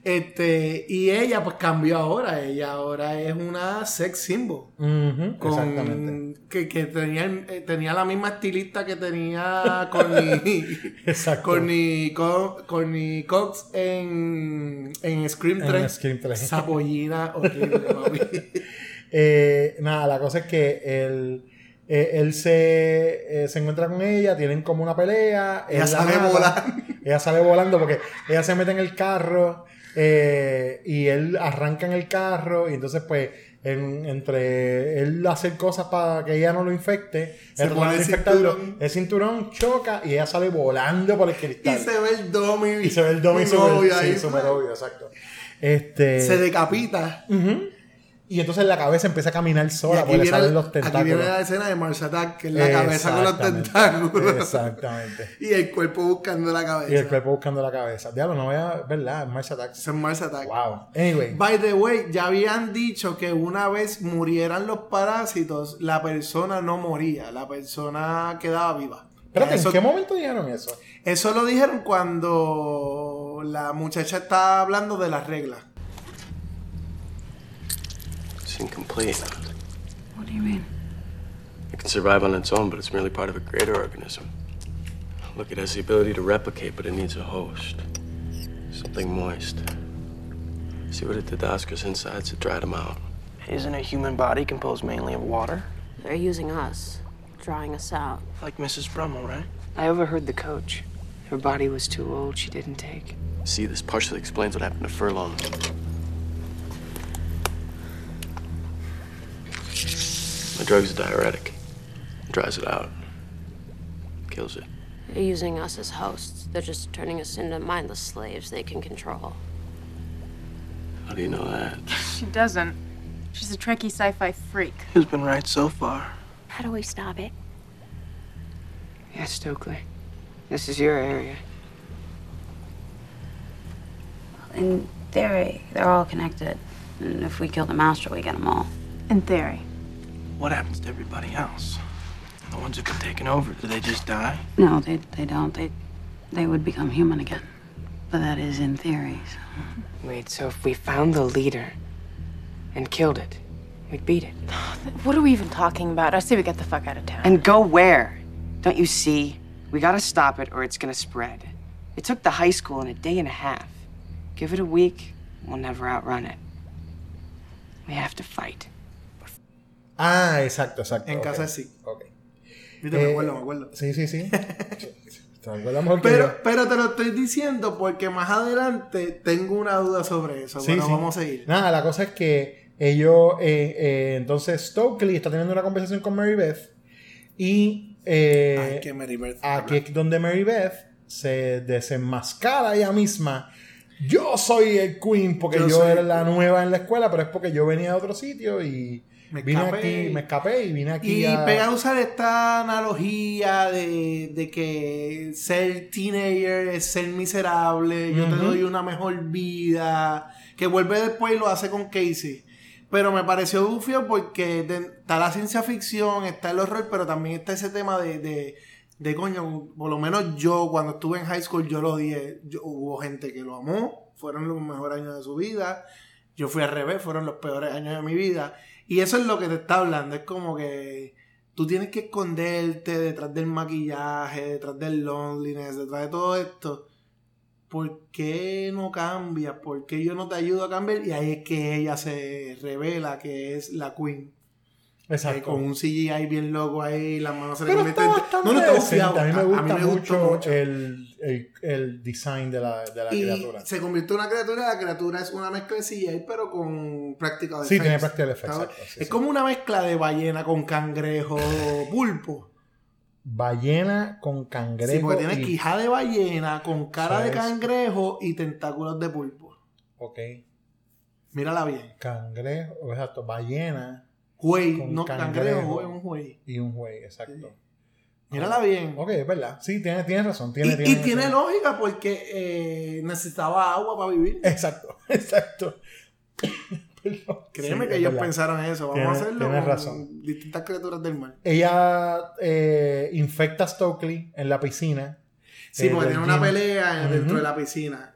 Este, y ella pues cambió ahora. Ella ahora es una sex symbol. Con- Exactamente. Que, que tenía, eh, tenía la misma estilista que tenía Courtney, Exacto. Courtney, Co- Courtney Cox en, en Scream En 3. Scream 3. Esa pollina horrible, mami. Eh, nada, la cosa es que él, eh, él se, eh, se encuentra con ella, tienen como una pelea. Ella sale volando. Ella sale volando porque ella se mete en el carro eh, y él arranca en el carro y entonces pues en- entre él hacer cosas para que ella no lo infecte, Se él pone trata de el cinturón. el cinturón choca y ella sale volando por el Y cristal. se ve el domi. Y se ve el domi súper obvio sí, obvio, exacto. Este, Se decapita. Ujú. Y entonces la cabeza empieza a caminar sola aquí porque salen los aquí tentáculos. viene la escena de Mars Attack, que es la cabeza con los tentáculos. Exactamente. y el cuerpo buscando la cabeza. Y el cuerpo buscando la cabeza. Diablo, no voy a. ¿Verdad? Mars Attacks. Eso es Mars Attack. Wow. Anyway. By the way, ya habían dicho que una vez murieran los parásitos, la persona no moría, la persona quedaba viva. Espérate, ¿en qué momento dijeron eso? Eso lo dijeron cuando la muchacha estaba hablando de las reglas. It's incomplete. What do you mean? It can survive on its own, but it's merely part of a greater organism. Look, it has the ability to replicate, but it needs a host. Something moist. See what it did to Oscar's insides? It dried him out. Isn't a human body composed mainly of water? They're using us, drying us out. Like Mrs. Brummel, right? I overheard the coach. Her body was too old, she didn't take. See, this partially explains what happened to Furlong. The drug's a diuretic. It dries it out. Kills it. They're using us as hosts. They're just turning us into mindless slaves they can control. How do you know that? She doesn't. She's a Trekkie sci-fi freak. Who's been right so far? How do we stop it? Yeah, Stokely. This is your area. In theory, they're all connected. And if we kill the master, we get them all. In theory. What happens to everybody else? The ones who've been taken over, do they just die? No, they, they don't. They, they would become human again. But that is in theory. So. Wait, so if we found the leader and killed it, we'd beat it. What are we even talking about? I say we get the fuck out of town. And go where? Don't you see? We gotta stop it or it's gonna spread. It took the high school in a day and a half. Give it a week, we'll never outrun it. We have to fight. Ah, exacto, exacto. En casa sí. Ok. Viste, me Eh, acuerdo, me acuerdo. Sí, sí, sí. Pero, pero te lo estoy diciendo porque más adelante tengo una duda sobre eso. Sí, bueno, sí. vamos a seguir. Nada, la cosa es que ellos, eh, eh, entonces Stokely está teniendo una conversación con Mary Beth y Ay, que Mary Beth aquí es donde Mary Beth se desenmascara ella misma. Yo soy el Queen porque Yo yo, era la nueva en la escuela, pero es porque yo venía de otro sitio y Me vine escapé. aquí, me escapé y vine aquí Y a... pega a usar esta analogía de, de que ser teenager es ser miserable, yo te doy una mejor vida, que vuelve después y lo hace con Casey. Pero me pareció bufio porque de- está la ciencia ficción, está el horror, pero también está ese tema de, de, de coño, por lo menos yo cuando estuve en high school yo lo dije, yo- hubo gente que lo amó, fueron los mejores años de su vida, yo fui al revés, fueron los peores años de mi vida. Y eso es lo que te está hablando. Es como que tú tienes que esconderte detrás del maquillaje, detrás del loneliness, detrás de todo esto. ¿Por qué no cambias? ¿Por qué yo no te ayudo a cambiar? Y ahí es que ella se revela que es la queen. Exacto. Eh, con un CGI bien loco ahí, las manos se le convierten No, no, está bufiado. A mí me gusta mucho, El, el, el design de la, de la y criatura. se convirtió en una criatura, la criatura es una mezcla de CGI, pero con practical Sí, effects. tiene ¿sabes? exacto, sí, es sí. como una mezcla de ballena con cangrejo pulpo. Ballena con cangrejo. Sí, porque tiene y- quijada de ballena con cara de cangrejo y tentáculos de pulpo. Ok. Mírala bien. Cangrejo, exacto. Ballena. Juey, con no cangrejo, juey, un juey. Y un juey, exacto. Mírala bien. Ok, es verdad. Sí, tienes tiene razón. Tiene, y, tiene, y tiene lógica porque eh, necesitaba agua para vivir. Exacto, exacto. Perdón. Créeme Sí, que ellos verdad. pensaron eso. Vamos a hacerlo con razón. distintas criaturas del mar. Ella eh, infecta a Stokely en la piscina. Sí, eh, porque tiene una pelea dentro de la piscina.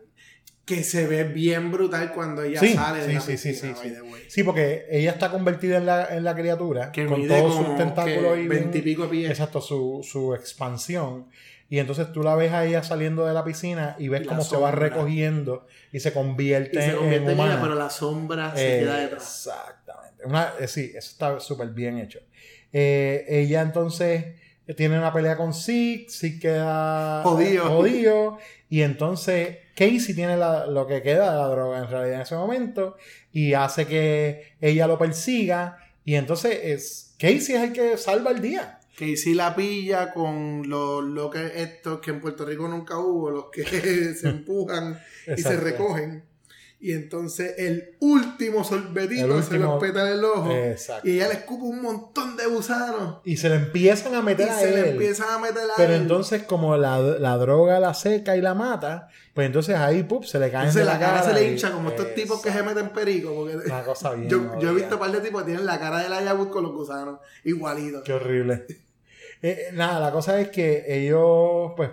Que se ve bien brutal cuando ella Sí, sale de sí, la sí, sí, piscina. sí, sí. way. Sí, porque ella está convertida en la, en la criatura Que con todos sus tentáculos y 20 y pico de pies. Exacto, su, su expansión. Y entonces tú la ves a ella saliendo de la piscina y ves Y cómo se va recogiendo y se convierte, Y se convierte en en humana. ella, pero la sombra se Eh, queda detrás. Exactamente. Una, eh, sí, eso está súper bien hecho. Eh, ella entonces tiene una pelea con Zeke, Zeke queda Jodido. jodido, y entonces Casey tiene la- lo que queda de la droga en realidad en ese momento y hace que ella lo persiga y entonces es Casey es el que salva el día. Si la pilla con los lo que estos que en Puerto Rico nunca hubo, los que se empujan y se recogen. Y entonces el último sorbetito El se último- lo peta en el ojo. Exacto. Y ella le escupe un montón de gusanos. Y se le empiezan a Y meter a se le él. empiezan a meter a Pero él. entonces, como la, la droga la seca y la mata, pues entonces ahí pup, se le caen Entonces de la cara se le y- hincha como estos tipos que se meten perico. Porque Una cosa bien yo, yo he visto un par de tipos que tienen la cara de la Wood con los gusanos. Igualito. Qué horrible. Eh, nada, la cosa es que ellos, pues,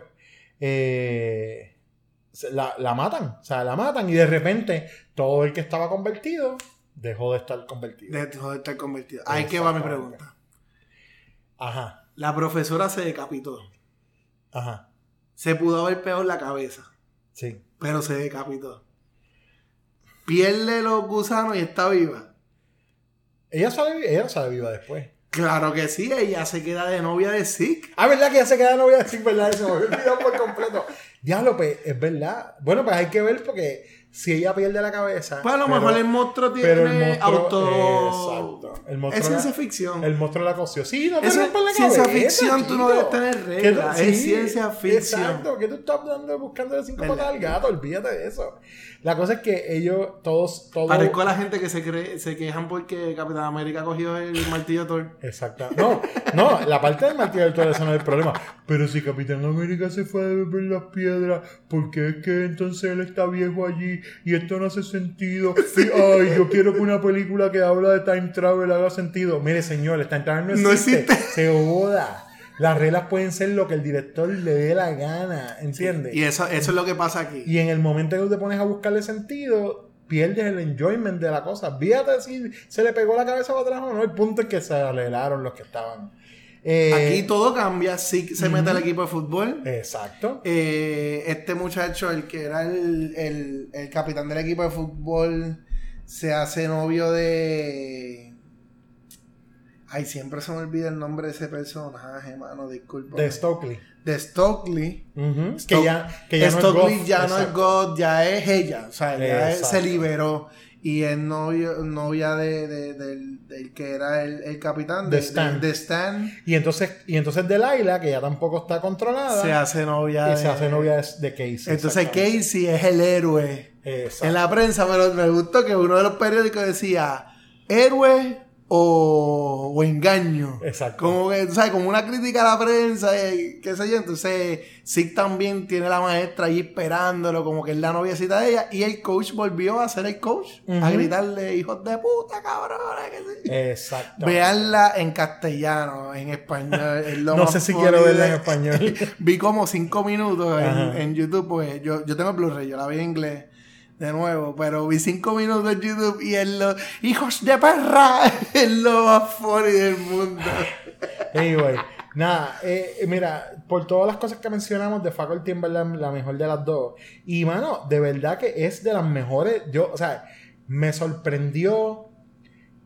eh, se- la, la matan. O sea, la matan y de repente todo el que estaba convertido dejó de estar convertido. Dejó de estar convertido. Ahí que va mi pregunta. Ajá, La profesora se decapitó. ajá, Se pudo haber peor la cabeza. sí. Pero se decapitó. Pierde los gusanos y está viva. Ella sale, ella sale viva después. Claro que sí, ella se queda de novia de Zeke. Ah, ¿verdad que ya se queda novia de Zeke, verdad? Se me había olvidado por completo. Diablo, pues, es verdad. Bueno, pues hay que ver porque si ella pierde la cabeza... Pues a lo mejor el monstruo tiene pero el monstruo- auto. Exacto. El monstruo Es la- ciencia ficción. El monstruo la coció. Sí, no te es la ciencia cabeza, ficción, tú no chico. debes tener ¿Qué reglas, es sí, ciencia ficción. Exacto, que tú estás dando, buscando cinco ¿Verdad? patas al gato, olvídate de eso. La cosa es que ellos, todos, todos... Parezco a la gente que se cree, se quejan porque Capitán América cogió el martillo Thor. Exacto. No, no, la parte del martillo Thor eso no es el problema. Pero si Capitán América se fue a beber las piedras, ¿por qué es que entonces él está viejo allí y esto no hace sentido? Y, ay, yo quiero que una película que habla de time travel haga sentido. Mire, señor, el time travel no No existe. existe. Se joda. Las reglas pueden ser lo que el director le dé la gana, ¿entiendes? Y eso, eso es lo que pasa aquí. Y en el momento que tú te pones a buscarle sentido, pierdes el enjoyment de la cosa. Fíjate si se le pegó la cabeza para atrás o no. El punto es que se alegraron los que estaban. Eh, Aquí todo cambia, sí se mete al equipo de fútbol. Exacto. Eh, este muchacho, el que era el, el- el capitán del equipo de fútbol, se hace novio de... Ay, siempre se me olvida el nombre de ese personaje, mano, disculpa. De Stokely. De Stokely. Ujú. Que ya, que ya no es Stokely ya no es. God, ya es ella. O sea, ya es- se liberó. Y es novio, novia de, de- del, del que era el, el capitán De Stan. de- Stan. Y entonces, y entonces Delilah, que ya tampoco está controlada, Se hace novia y se hace novia de, Casey. Entonces. Casey es el héroe Exacto. en la prensa, me gustó que uno de los periódicos decía héroe o, o engaño. Exacto. Como que, sabes, como una crítica a la prensa, qué sé yo. Entonces, Zeke también tiene la maestra ahí esperándolo, como que es la noviecita de ella. Y el coach volvió a ser el coach, a gritarle, hijos de puta, cabrones. que sí". Exacto. Veanla en castellano, en español. es lo No más sé si quiero verla de- en español. vi como cinco minutos en, en YouTube, pues yo, yo tengo el Blu-ray, yo la vi en inglés de nuevo, pero vi cinco minutos en YouTube y es lo, hijos de perra, es lo más funny del mundo. Anyway, nada, eh, eh, mira, por todas las cosas que mencionamos, The Faculty es la mejor de las dos. Y mano, de verdad que es de las mejores. Yo, o sea, me sorprendió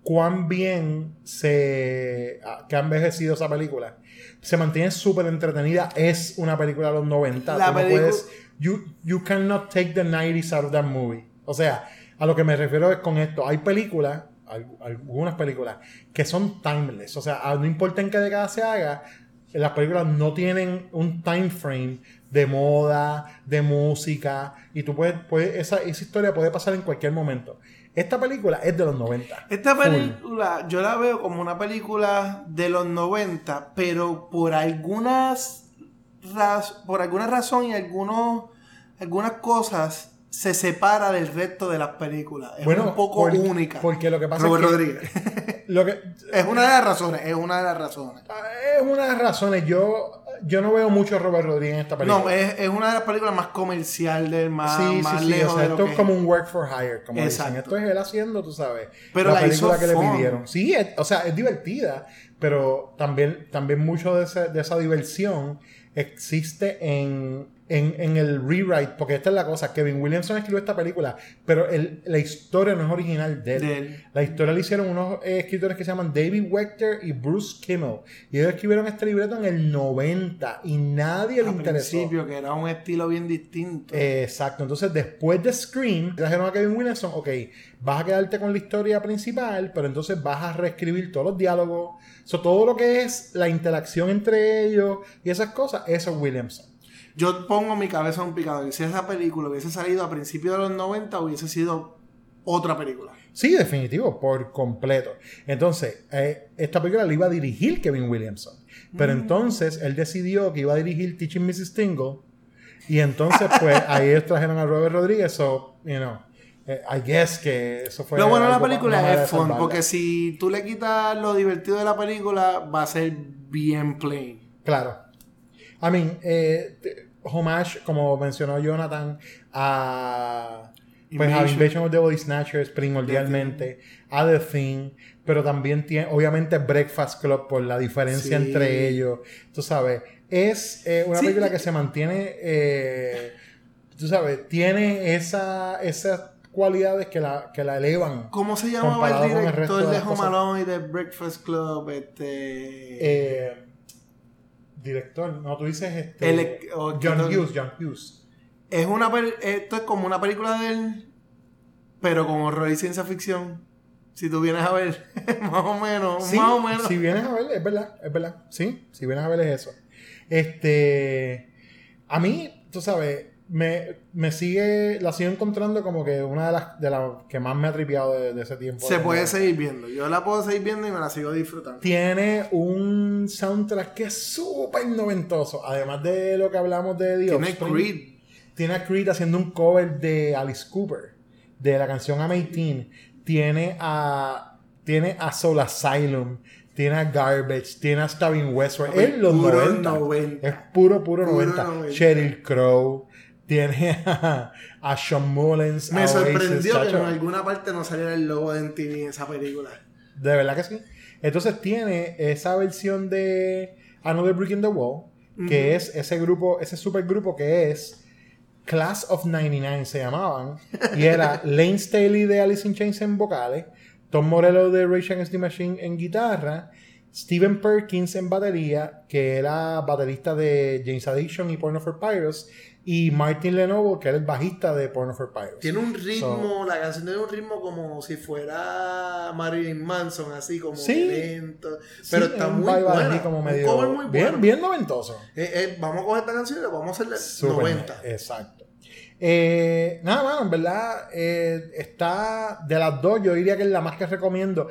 cuán bien se ah, que ha envejecido esa película. Se mantiene súper entretenida. Es una película de los 90. La Tú no puedes- you, you cannot take the 90s out of that movie. O sea, a lo que me refiero es con esto. Hay películas, al- algunas películas, que son timeless. O sea, no importa en qué década se haga, las películas no tienen un time frame de moda, de música, y tú puedes, puedes- esa, esa historia puede pasar en cualquier momento. Esta película es de los 90. Esta Full. película yo la veo como una película de los 90, pero por algunas por alguna razón y algunos algunas cosas se separa del resto de las películas. Es Bueno, un poco porque- única. porque lo que pasa Robert es que- Rodríguez. Lo que, es una de las razones, es una de las razones. es una de las razones. Yo, yo no veo mucho a Robert Rodríguez en esta película. No, es, es una de las películas más comerciales, más, sí, más sí, sí. lejos O sea, de esto es como un work for hire, como Exacto. dicen. Esto es él haciendo, tú sabes. Pero la película hizo que le fun. pidieron. Sí, es- o sea, es divertida, pero también, también mucho de, ese- de esa diversión existe en, en, en el rewrite, porque esta es la cosa, Kevin Williamson escribió esta película, pero el- la historia no es original de él. De él. La historia la hicieron unos eh, escritores que se llaman David Wechter y Bruce Kimmel. Y ellos escribieron este libreto en el 90 y nadie le al interesó. principio, que era un estilo bien distinto. Eh, Exacto, entonces después de Scream, trajeron a Kevin Williamson, ok, vas a quedarte con la historia principal, pero entonces vas a reescribir todos los diálogos, so, todo lo que es la interacción entre ellos y esas cosas, eso es Williamson. Yo pongo mi cabeza a un picador. Y si esa película hubiese salido a principios de los 90, hubiese sido otra película. Sí, definitivo, por completo. Entonces, eh, esta película la iba a dirigir Kevin Williamson. Pero Mm. entonces él decidió que iba a dirigir Teaching Mrs. Tingle. Y entonces, pues, ahí ellos trajeron a Robert Rodríguez. So, you know, I guess que eso fue. lo bueno de la película es fun, porque si tú le quitas lo divertido de la película, va a ser bien plain. Claro. I mean, eh, homage, como mencionó Jonathan, a, pues, a Invasion. Invasion of the Body Snatchers primordialmente, a The Thing, pero también tiene, obviamente, Breakfast Club por la diferencia Sí. entre ellos. Tú sabes, es eh, una Sí. película que se mantiene, eh, tú sabes, tiene esa, esas cualidades que la, que la elevan. ¿Cómo se llamaba el director de, Home. Alone y de Breakfast Club? Este... Eh, director, no, tú dices este, El- o- John Hughes, John Hughes. Es una esto es como una película de él, pero con horror y ciencia ficción. Si tú vienes a ver, más o menos, Sí, más o menos. Si vienes a ver, es verdad, es verdad. Sí, si vienes a ver es eso. Este. A mí, tú sabes, me, me sigue. La sigo encontrando como que una de las, de las que más me ha tripeado de, de ese tiempo. Se De- puede seguir viendo. Yo la puedo seguir viendo y me la sigo disfrutando. Tiene un soundtrack que es súper noventoso. Además de lo que hablamos de The Tiene Creed. Tiene a Creed haciendo un cover de Alice Cooper. De la canción I'm 18. Tiene a. Tiene a Soul Asylum. Tiene a Garbage. Tiene a Stavin Westward. En los puro 90. 90. Es puro, puro, Puro 90. 90. Sheryl Crow. Tiene a, a Sean Mullins. Me a Oasis, sorprendió que en alguna parte no saliera el logo de MTV en esa película. De verdad que sí. Entonces tiene esa versión de Another Brick in the Wall, que es ese grupo, ese supergrupo que es Class of 99 se llamaban. Y era Lane Staley de Alice in Chains en vocales, Tom Morello de Rage Against the Machine en guitarra, Steven Perkins en batería, que era baterista de James Addiction y Porno for Pyros, y Martin Lenovo, que era el bajista de Porno for Pyros. Tiene un So, ritmo, la canción tiene un ritmo como si fuera Marilyn Manson, así como Sí. lento. Pero sí, está muy buena. como Un medio- cover muy bien, bueno. bien noventoso. Eh, eh, vamos a coger esta canción y la vamos a hacerle Súper 90. bien, Exacto. Eh, nada, más, en verdad, eh, está de las dos, yo diría que es la más que recomiendo.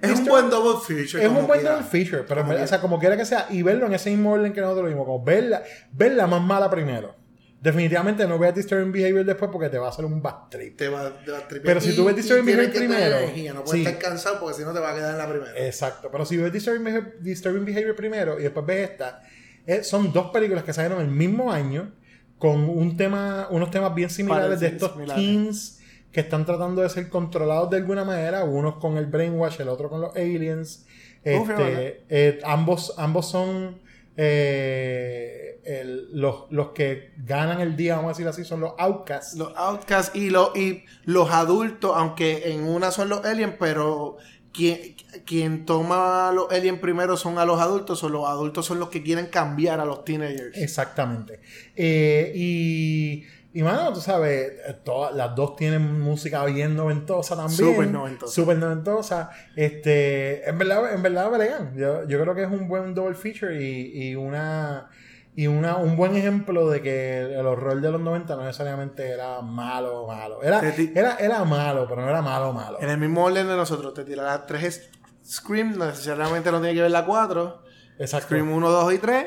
Es un buen double feature. Es un buen quiera. double feature, pero en Como verdad, o sea, quiera. como quiera que sea, y verlo en ese mismo orden que nosotros lo vimos, como verla, verla más mala primero. Definitivamente no veas Disturbing Behavior después porque te va a hacer un bad trip. Te va, te va a tripear. Pero si tú ves Disturbing Behavior que tener primero, energía, no puedes sí. estar cansado porque si no te va a quedar en la primera. Exacto, pero si ves Disturbing Behavior, Disturbing Behavior primero y después ves esta, eh, son dos películas que salieron el mismo año con un tema, unos temas bien similares de estos similares. teens que están tratando de ser controlados de alguna manera, unos con el brainwash, el otro con los aliens. Uf, es Este, eh, ambos, ambos son eh, el- los, los que ganan el día, vamos a decir así, son los outcasts. Los outcasts y, los y los adultos, aunque en una son los aliens, pero quien, quien toma a los aliens primero son a los adultos, o los adultos son los que quieren cambiar a los teenagers. Exactamente. Eh, y, y mano, tú sabes, eh, todas, las dos tienen música bien noventosa también. Súper noventosa. Súper noventosa. Este, en verdad, en verdad, bregan. Yo, yo creo que es un buen double feature y, y una y una, un buen ejemplo de que el horror de los 90 no necesariamente era malo, malo. Era, era, era malo, pero no era malo, malo. En el mismo orden de nosotros, te tirará tres Scream, no necesariamente no tiene que ver la 4. Exacto. Scream 1, 2 y 3.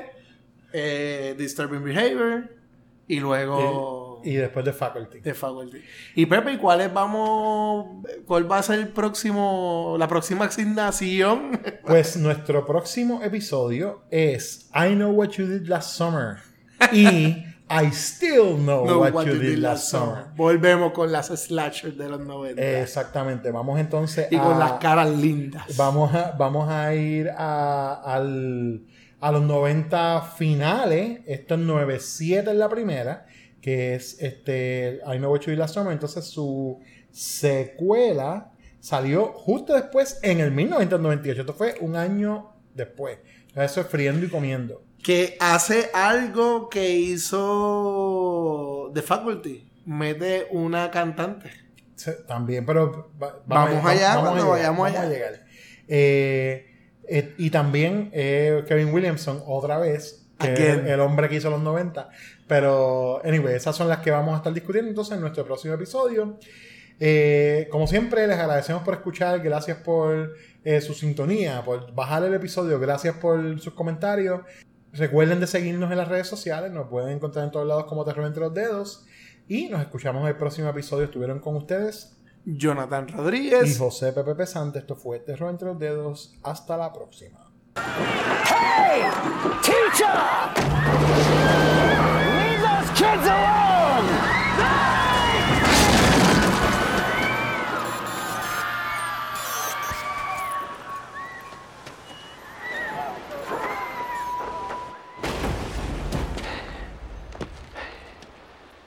eh, Disturbing Behavior. Y luego. Y, y después de Faculty. de Faculty. Y Pepe, ¿y cuáles vamos. ¿Cuál va a ser el próximo. la próxima asignación? Pues nuestro próximo episodio es I Know What You Did Last Summer y I Still Know No, What, You Did Last Summer. Volvemos con las slashers de los 90. Exactamente, vamos entonces y con las caras lindas. Vamos a, vamos a ir a, al- a los 90 finales. Esto es 9-7 en la primera, que es este I Know What You Did Last Summer. Entonces su secuela salió justo después en el 1998. Esto fue un año después. Eso es friendo y comiendo. Que hace algo que hizo The Faculty. Mete una cantante. Sí, También, pero va- Vamos allá cuando llegar, vayamos vamos a allá. llegar. Eh, eh, y también eh, Kevin Williamson, otra vez, el, el hombre que hizo los 90. Pero, anyway, esas son las que vamos a estar discutiendo entonces en nuestro próximo episodio. Eh, como siempre, les agradecemos por escuchar, gracias por eh, su sintonía, por bajar el episodio, gracias por sus comentarios. Recuerden de seguirnos en las redes sociales, nos pueden encontrar en todos lados como Terror entre los dedos. Y nos escuchamos en el próximo episodio. Estuvieron con ustedes Jonathan Rodríguez y José Pepe Pesante. Esto fue Terror entre los dedos. Hasta la próxima. Hey, teacher! kids alone!